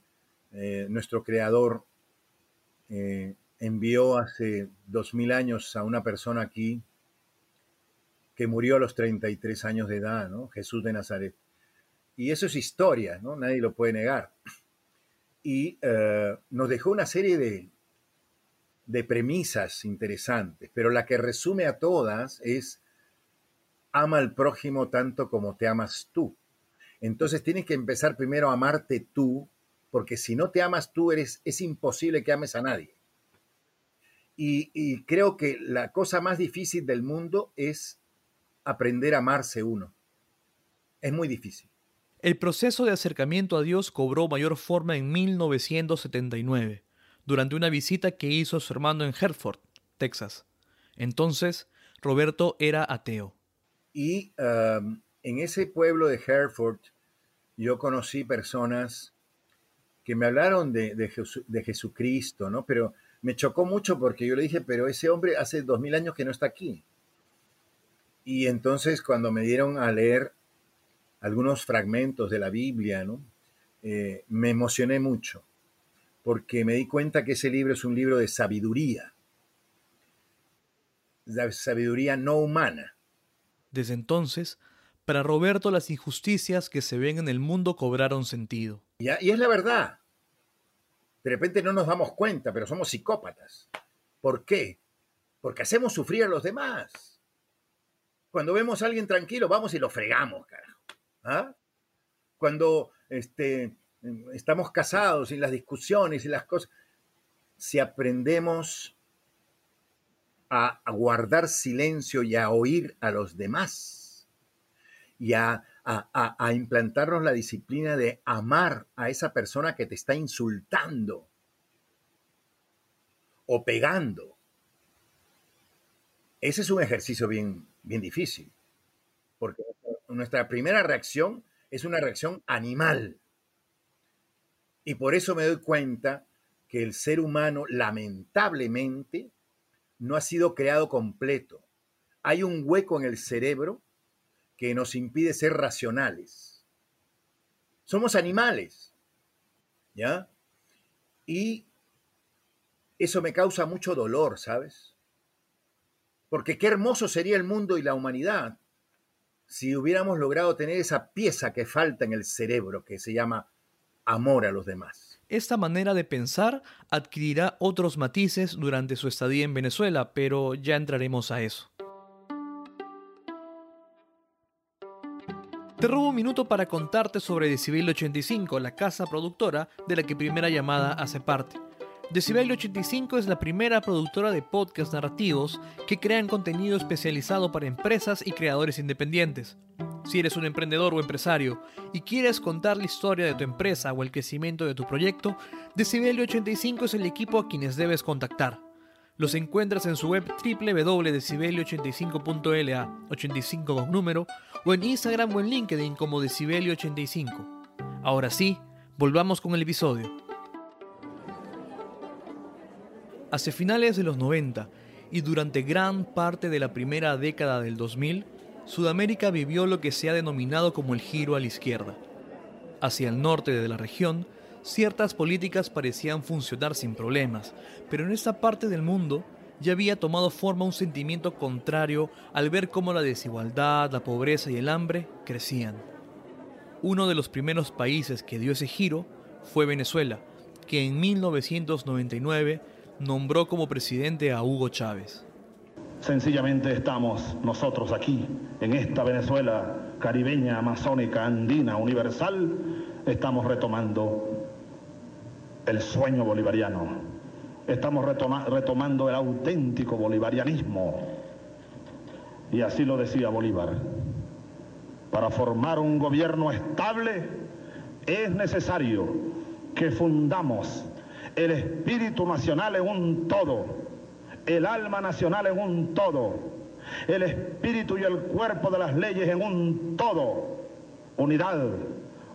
eh, nuestro Creador eh, envió hace dos mil años a una persona aquí que murió a los 33 años de edad, ¿no? Jesús de Nazaret. Y eso es historia, ¿no? Nadie lo puede negar. Y eh, nos dejó una serie de, de premisas interesantes, pero la que resume a todas es ama al prójimo tanto como te amas tú. Entonces tienes que empezar primero a amarte tú, porque si no te amas tú, eres, es imposible que ames a nadie. Y, creo que la cosa más difícil del mundo es aprender a amarse uno. Es muy difícil. El proceso de acercamiento a Dios cobró mayor forma en 1979, durante una visita que hizo su hermano en Hertford, Texas. Entonces, Roberto era ateo. Y um, en ese pueblo de Hereford yo conocí personas que me hablaron de, de, Jesucristo, ¿no? Pero me chocó mucho porque yo le dije, pero ese hombre hace dos mil años que no está aquí. Y entonces cuando me dieron a leer algunos fragmentos de la Biblia, ¿no? eh, me emocioné mucho, porque me di cuenta que ese libro es un libro de sabiduría, de sabiduría no humana. Desde entonces, para Roberto las injusticias que se ven en el mundo cobraron sentido. Y, es la verdad. De repente no nos damos cuenta, pero somos psicópatas. ¿Por qué? Porque hacemos sufrir a los demás. Cuando vemos a alguien tranquilo, vamos y lo fregamos, carajo. ¿Ah? Cuando este, estamos casados y las discusiones y las cosas, si aprendemos a guardar silencio y a oír a los demás, y a, implantarnos la disciplina de amar a esa persona que te está insultando o pegando. Ese es un ejercicio bien, bien difícil, porque nuestra primera reacción es una reacción animal. Y por eso me doy cuenta que el ser humano lamentablemente no ha sido creado completo. Hay un hueco en el cerebro que nos impide ser racionales. Somos animales, ¿ya? Y eso me causa mucho dolor, ¿sabes? Porque qué hermoso sería el mundo y la humanidad si hubiéramos logrado tener esa pieza que falta en el cerebro que se llama amor a los demás. Esta manera de pensar adquirirá otros matices durante su estadía en Venezuela, pero ya entraremos a eso. Te robo un minuto para contarte sobre Decibel 85, la casa productora de la que Primera Llamada hace parte. Decibel 85 es la primera productora de podcasts narrativos que crean contenido especializado para empresas y creadores independientes. Si eres un emprendedor o empresario y quieres contar la historia de tu empresa o el crecimiento de tu proyecto, Decibel 85 es el equipo a quienes debes contactar. Los encuentras en su web www.decibelio85.la, 85 con número, o en Instagram o en LinkedIn como Decibelio85. Ahora sí, volvamos con el episodio. Hacia finales de los 90 y durante gran parte de la primera década del 2000, Sudamérica vivió lo que se ha denominado como el giro a la izquierda. Hacia el norte de la región, ciertas políticas parecían funcionar sin problemas, pero en esta parte del mundo ya había tomado forma un sentimiento contrario al ver cómo la desigualdad, la pobreza y el hambre crecían. Uno de los primeros países que dio ese giro fue Venezuela, que en 1999 nombró como presidente a Hugo Chávez. Sencillamente estamos nosotros aquí, en esta Venezuela caribeña, amazónica, andina, universal, estamos retomando el sueño bolivariano, estamos retomando el auténtico bolivarianismo. Y así lo decía Bolívar. Para formar un gobierno estable es necesario que fundamos el espíritu nacional en un todo, el alma nacional en un todo, el espíritu y el cuerpo de las leyes en un todo. Unidad,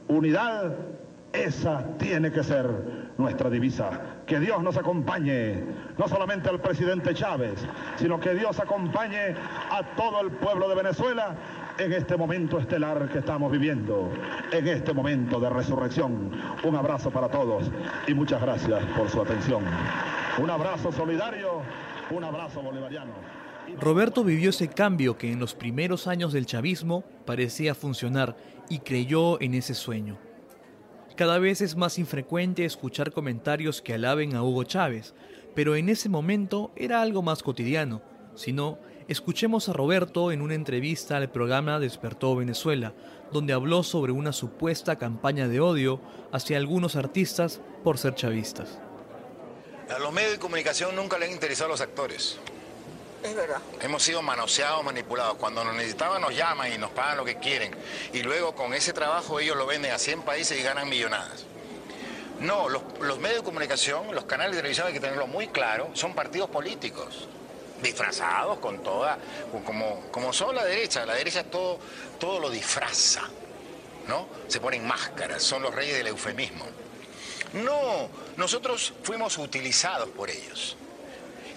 unidad, esa tiene que ser nuestra divisa. Que Dios nos acompañe, no solamente al presidente Chávez, sino que Dios acompañe a todo el pueblo de Venezuela en este momento estelar que estamos viviendo, en este momento de resurrección. Un abrazo para todos y muchas gracias por su atención. Un abrazo solidario, un abrazo bolivariano. Roberto vivió ese cambio que en los primeros años del chavismo parecía funcionar y creyó en ese sueño. Cada vez es más infrecuente escuchar comentarios que alaben a Hugo Chávez, pero en ese momento era algo más cotidiano. Si no, escuchemos a Roberto en una entrevista al programa Despertó Venezuela, donde habló sobre una supuesta campaña de odio hacia algunos artistas por ser chavistas. A los medios de comunicación nunca le han interesado los actores. Es verdad. Hemos sido manoseados, manipulados. Cuando nos necesitaban nos llaman y nos pagan lo que quieren. Y luego con ese trabajo ellos lo venden a 100 países y ganan millonadas. No, los, medios de comunicación, los canales de televisión hay que tenerlo muy claro, son partidos políticos disfrazados con toda, como, como son la derecha, la derecha todo, todo lo disfraza, ¿no? Se ponen máscaras, son los reyes del eufemismo. No, nosotros fuimos utilizados por ellos.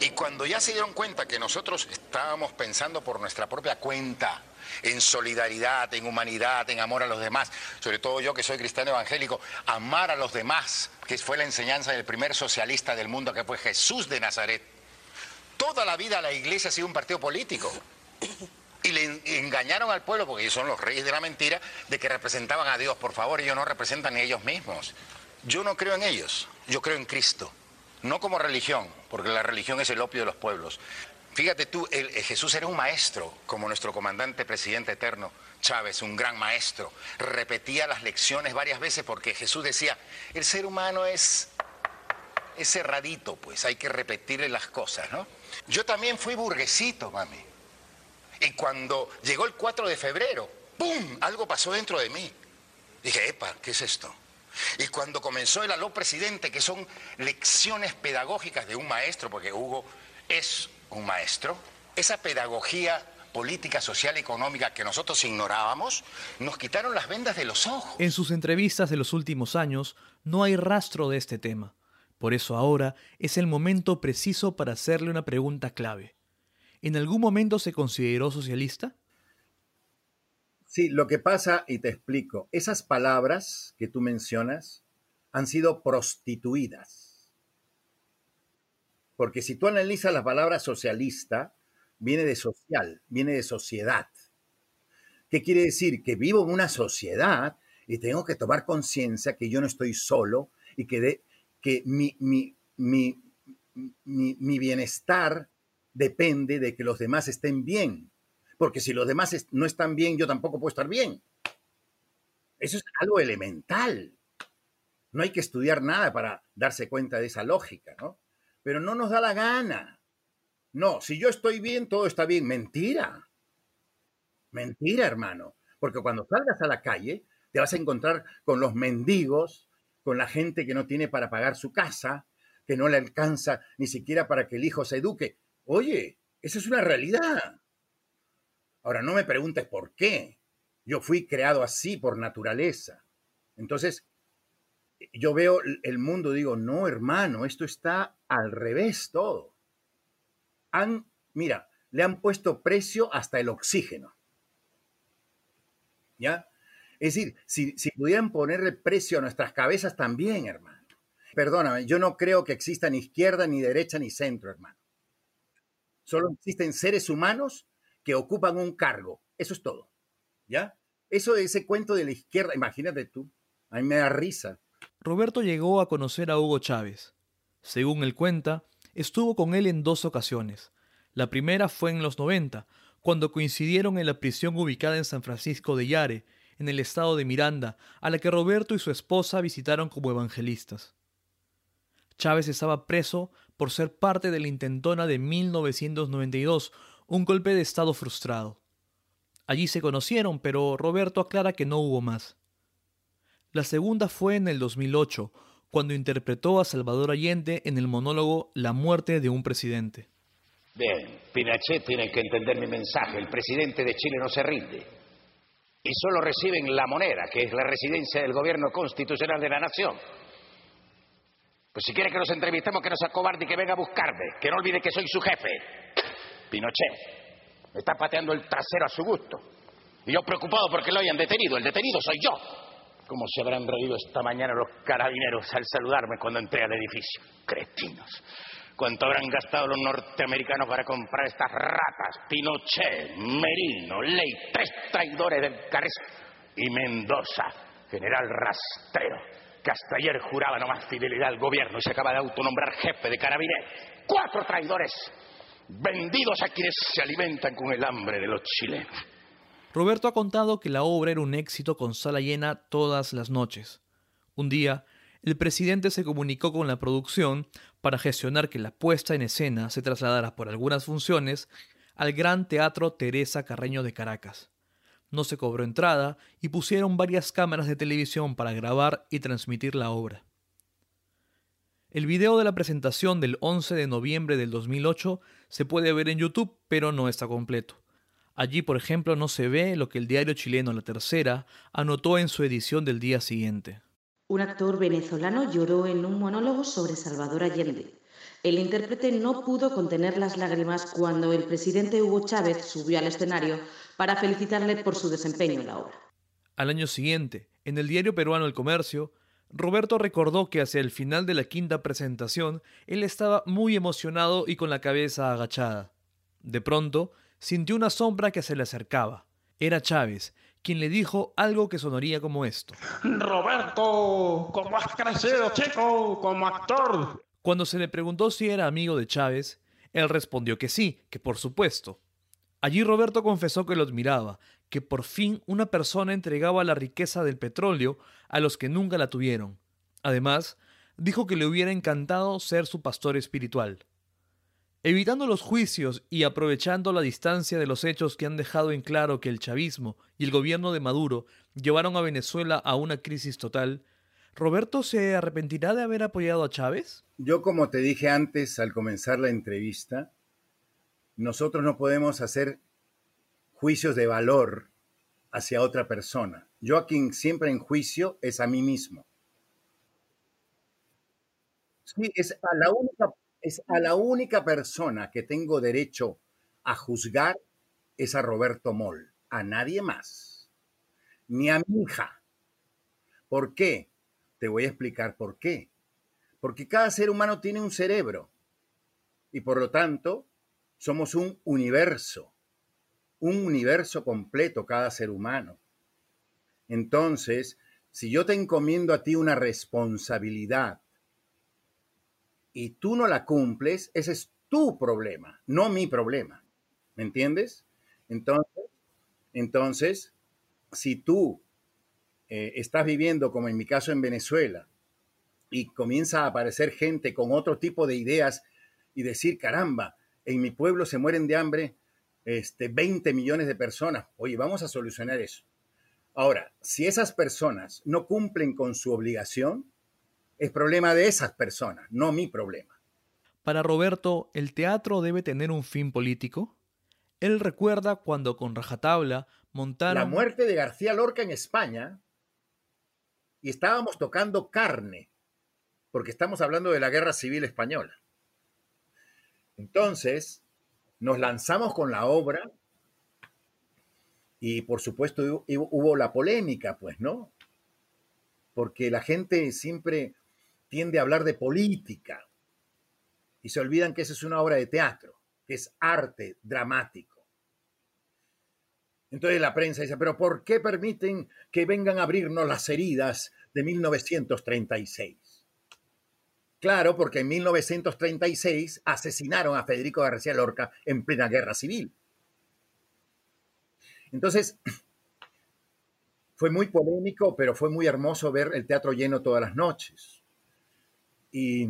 Y cuando ya se dieron cuenta que nosotros estábamos pensando por nuestra propia cuenta, en solidaridad, en humanidad, en amor a los demás. Sobre todo yo que soy cristiano evangélico, amar a los demás, que fue la enseñanza del primer socialista del mundo, que fue Jesús de Nazaret. Toda la vida la iglesia ha sido un partido político. Y le engañaron al pueblo, porque ellos son los reyes de la mentira, de que representaban a Dios. Por favor, ellos no representan ni ellos mismos. Yo no creo en ellos, yo creo en Cristo. No como religión, porque la religión es el opio de los pueblos. Fíjate tú, Jesús era un maestro, como nuestro comandante presidente eterno Chávez, un gran maestro. Repetía las lecciones varias veces porque Jesús decía, el ser humano es, es cerradito, pues hay que repetirle las cosas, ¿no? Yo también fui burguesito, mami. Y cuando llegó el 4 de febrero, ¡pum! Algo pasó dentro de mí. Dije, epa, ¿qué es esto? Y cuando comenzó el aló presidente, que son lecciones pedagógicas de un maestro, porque Hugo es un maestro, esa pedagogía política, social, económica que nosotros ignorábamos, nos quitaron las vendas de los ojos. En sus entrevistas de los últimos años no hay rastro de este tema. Por eso ahora es el momento preciso para hacerle una pregunta clave. ¿En algún momento se consideró socialista? Sí, lo que pasa, y te explico, esas palabras que tú mencionas han sido prostituidas porque si tú analizas la palabra socialista, viene de social, viene de sociedad. ¿Qué quiere decir? Que vivo en una sociedad y tengo que tomar conciencia que yo no estoy solo y que, que mi, mi, mi, bienestar depende de que los demás estén bien. Porque si los demás no están bien, yo tampoco puedo estar bien. Eso es algo elemental. No hay que estudiar nada para darse cuenta de esa lógica, ¿no? pero no nos da la gana. No, si yo estoy bien, todo está bien. Mentira. Mentira, hermano. Porque cuando salgas a la calle, te vas a encontrar con los mendigos, con la gente que no tiene para pagar su casa, que no le alcanza ni siquiera para que el hijo se eduque. Oye, esa es una realidad. Ahora, no me preguntes por qué. Yo fui creado así por naturaleza. Entonces, yo veo el mundo, digo, no, hermano, esto está al revés todo. Han, mira, le han puesto precio hasta el oxígeno. ¿Ya? Es decir, si, si pudieran ponerle precio a nuestras cabezas también, hermano. Perdóname, yo no creo que exista ni izquierda, ni derecha, ni centro, hermano. Solo existen seres humanos que ocupan un cargo. Eso es todo. ¿Ya? Eso de ese cuento de la izquierda, imagínate tú, a mí me da risa. Roberto llegó a conocer a Hugo Chávez. Según él cuenta, estuvo con él en dos ocasiones. La primera fue en los 90, cuando coincidieron en la prisión ubicada en San Francisco de Yare, en el estado de Miranda, a la que Roberto y su esposa visitaron como evangelistas. Chávez estaba preso por ser parte de la intentona de 1992, un golpe de estado frustrado. Allí se conocieron, pero Roberto aclara que no hubo más. La segunda fue en el 2008, cuando interpretó a Salvador Allende en el monólogo La muerte de un presidente. Bien, Pinochet tiene que entender mi mensaje. El presidente de Chile no se rinde. Y solo reciben la moneda, que es la residencia del gobierno constitucional de la nación. Pues si quiere que nos entrevistemos, que no sea cobarde y que venga a buscarme. Que no olvide que soy su jefe. Pinochet me está pateando el trasero a su gusto. Y yo preocupado porque lo hayan detenido. El detenido soy yo. ¿Cómo se habrán reído esta mañana los carabineros al saludarme cuando entré al edificio? Cretinos. ¿Cuánto habrán gastado los norteamericanos para comprar estas ratas? Pinochet, Merino, Ley, tres traidores del Carrés y Mendoza, general rastrero, que hasta ayer juraba nomás fidelidad al gobierno y se acaba de autonombrar jefe de carabineros. Cuatro traidores vendidos a quienes se alimentan con el hambre de los chilenos. Roberto ha contado que la obra era un éxito con sala llena todas las noches. Un día, el presidente se comunicó con la producción para gestionar que la puesta en escena se trasladara por algunas funciones al Gran Teatro Teresa Carreño de Caracas. No se cobró entrada y pusieron varias cámaras de televisión para grabar y transmitir la obra. El video de la presentación del 11 de noviembre del 2008 se puede ver en YouTube, pero no está completo. Allí, por ejemplo, no se ve lo que el diario chileno La Tercera anotó en su edición del día siguiente. Un actor venezolano lloró en un monólogo sobre Salvador Allende. El intérprete no pudo contener las lágrimas cuando el presidente Hugo Chávez subió al escenario para felicitarle por su desempeño en la obra. Al año siguiente, en el diario peruano El Comercio, Roberto recordó que hacia el final de la quinta presentación él estaba muy emocionado y con la cabeza agachada. De pronto, sintió una sombra que se le acercaba. Era Chávez, quien le dijo algo que sonaría como esto. Roberto, ¿cómo has crecido, chico, como actor? Cuando se le preguntó si era amigo de Chávez, él respondió que sí, que por supuesto. Allí Roberto confesó que lo admiraba, que por fin una persona entregaba la riqueza del petróleo a los que nunca la tuvieron. Además, dijo que le hubiera encantado ser su pastor espiritual. Evitando los juicios y aprovechando la distancia de los hechos que han dejado en claro que el chavismo y el gobierno de Maduro llevaron a Venezuela a una crisis total, ¿Roberto se arrepentirá de haber apoyado a Chávez? Yo, como te dije antes al comenzar la entrevista, nosotros no podemos hacer juicios de valor hacia otra persona. Yo a quien siempre en juicio es a mí mismo. Sí, es a la única, es a la única persona que tengo derecho a juzgar es a Roberto Moll, a nadie más, ni a mi hija. ¿Por qué? Te voy a explicar por qué. Porque cada ser humano tiene un cerebro y por lo tanto somos un universo un universo completo cada ser humano. Entonces, si yo te encomiendo a ti una responsabilidad y tú no la cumples, ese es tu problema, no mi problema. ¿Me entiendes? Entonces, entonces si tú eh, estás viviendo, como en mi caso en Venezuela, y comienza a aparecer gente con otro tipo de ideas y decir, caramba, en mi pueblo se mueren de hambre, este, 20 millones de personas. Oye, vamos a solucionar eso. Ahora, si esas personas no cumplen con su obligación, es problema de esas personas, no mi problema. Para Roberto, ¿el teatro debe tener un fin político? Él recuerda cuando con rajatabla montaron... La muerte de García Lorca en España y estábamos tocando carne, porque estamos hablando de la guerra civil española. Entonces, nos lanzamos con la obra y por supuesto hubo la polémica, pues, ¿no? Porque la gente siempre tiende a hablar de política y se olvidan que esa es una obra de teatro, que es arte dramático. Entonces la prensa dice, pero ¿por qué permiten que vengan a abrirnos las heridas de 1936? Claro, porque en 1936 asesinaron a Federico García Lorca en plena guerra civil. Entonces, fue muy polémico, pero fue muy hermoso ver el teatro lleno todas las noches. Y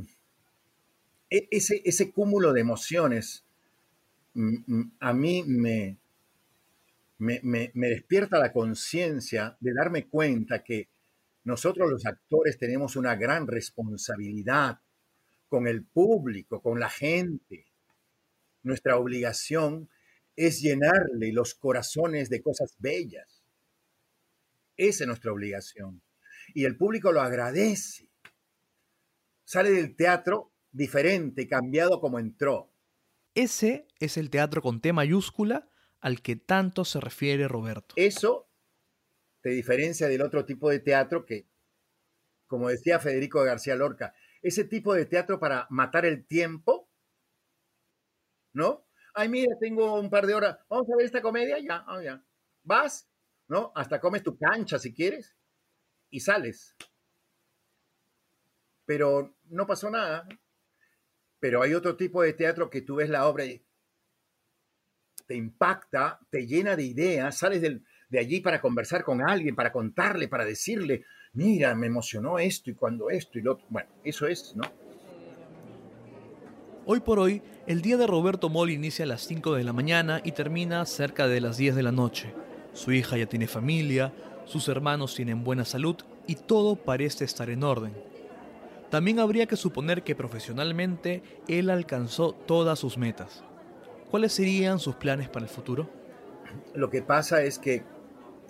e, ese, ese cúmulo de emociones mm, mm, a mí me, me, me despierta la conciencia de darme cuenta que nosotros los actores tenemos una gran responsabilidad con el público, con la gente. Nuestra obligación es llenarle los corazones de cosas bellas. Esa es nuestra obligación. Y el público lo agradece. Sale del teatro diferente, cambiado como entró. Ese es el teatro con T mayúscula al que tanto se refiere Roberto. Eso te diferencia del otro tipo de teatro que, como decía Federico García Lorca, ese tipo de teatro para matar el tiempo, ¿no? Ay, mira, tengo un par de horas, vamos a ver esta comedia, ya, oh, ya. Vas, ¿no? Hasta comes tu cancha si quieres y sales. Pero no pasó nada. Pero hay otro tipo de teatro que tú ves la obra y te impacta, te llena de ideas, sales del, de allí para conversar con alguien, para contarle, para decirle, mira, me emocionó esto y cuando esto y lo otro. Bueno, eso es, ¿no? Hoy por hoy, el día de Roberto Moll inicia a las 5 de la mañana y termina cerca de las 10 de la noche. Su hija ya tiene familia, sus hermanos tienen buena salud y todo parece estar en orden. También habría que suponer que profesionalmente él alcanzó todas sus metas. ¿Cuáles serían sus planes para el futuro? Lo que pasa es que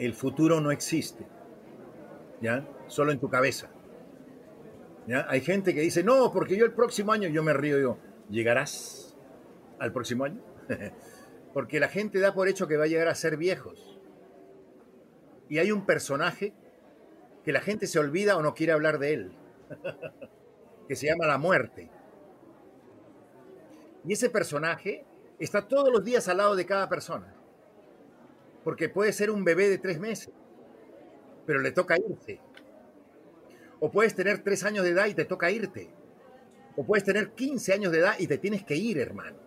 el futuro no existe, ¿ya? Solo en tu cabeza. Hay gente que dice, no, porque yo el próximo año, yo me río, digo, ¿llegarás al próximo año? porque la gente da por hecho que va a llegar a ser viejos. Y hay un personaje que la gente se olvida o no quiere hablar de él, que se llama la muerte. Y ese personaje está todos los días al lado de cada persona, porque puede ser un bebé de tres meses, pero le toca irse. O puedes tener tres años de edad y te toca irte. O puedes tener 15 años de edad y te tienes que ir, hermano.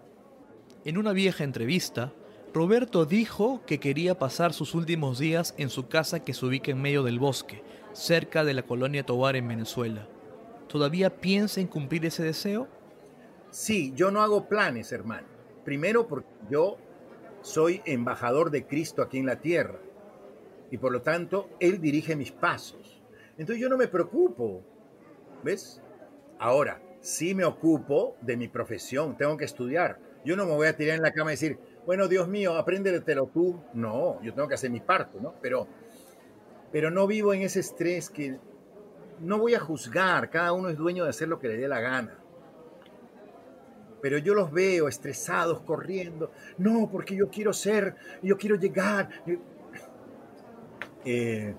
En una vieja entrevista, Roberto dijo que quería pasar sus últimos días en su casa que se ubica en medio del bosque, cerca de la colonia Tobar en Venezuela. ¿Todavía piensa en cumplir ese deseo? Sí, yo no hago planes, hermano. Primero porque yo soy embajador de Cristo aquí en la tierra y por lo tanto Él dirige mis pasos. Entonces yo no me preocupo, ¿ves? Ahora, sí me ocupo de mi profesión, tengo que estudiar. Yo no me voy a tirar en la cama y decir, bueno, Dios mío, apréndetelo tú. No, yo tengo que hacer mi parto, ¿no? Pero, pero no vivo en ese estrés que no voy a juzgar, cada uno es dueño de hacer lo que le dé la gana. Pero yo los veo estresados, corriendo. No, porque yo quiero ser, yo quiero llegar. Eh,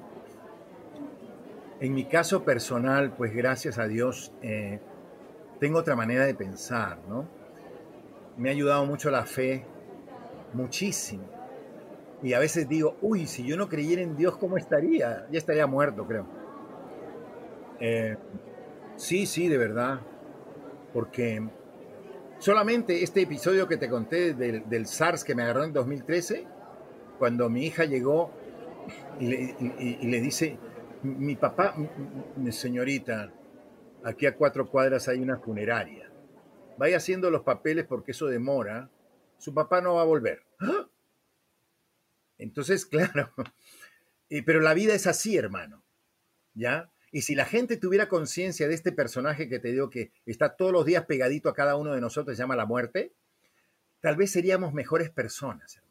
en mi caso personal, pues gracias a Dios, eh, tengo otra manera de pensar, ¿no? Me ha ayudado mucho la fe, muchísimo. Y a veces digo, uy, si yo no creyera en Dios, ¿cómo estaría? Ya estaría muerto, creo. Eh, sí, sí, de verdad. Porque solamente este episodio que te conté del, SARS que me agarró en 2013, cuando mi hija llegó y le, dice, mi papá, señorita, aquí a cuatro cuadras hay una funeraria. Vaya haciendo los papeles porque eso demora. Su papá no va a volver. ¡Ah! Entonces, claro. Pero la vida es así, hermano. ¿Ya? Y si la gente tuviera conciencia de este personaje que te digo que está todos los días pegadito a cada uno de nosotros, se llama la muerte, tal vez seríamos mejores personas.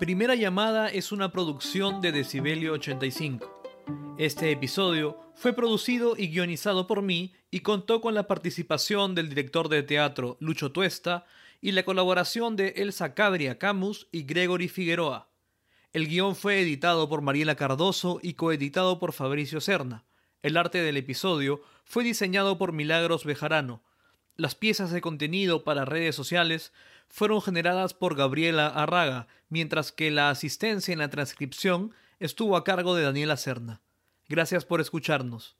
Primera llamada es una producción de Decibelio 85. Este episodio fue producido y guionizado por mí y contó con la participación del director de teatro Lucho Tuesta y la colaboración de Elsa Cabria Camus y Gregory Figueroa. El guion fue editado por Mariela Cardoso y coeditado por Fabricio Serna. El arte del episodio fue diseñado por Milagros Bejarano. Las piezas de contenido para redes sociales fueron generadas por Gabriela Arraga, mientras que la asistencia en la transcripción estuvo a cargo de Daniela Serna. Gracias por escucharnos.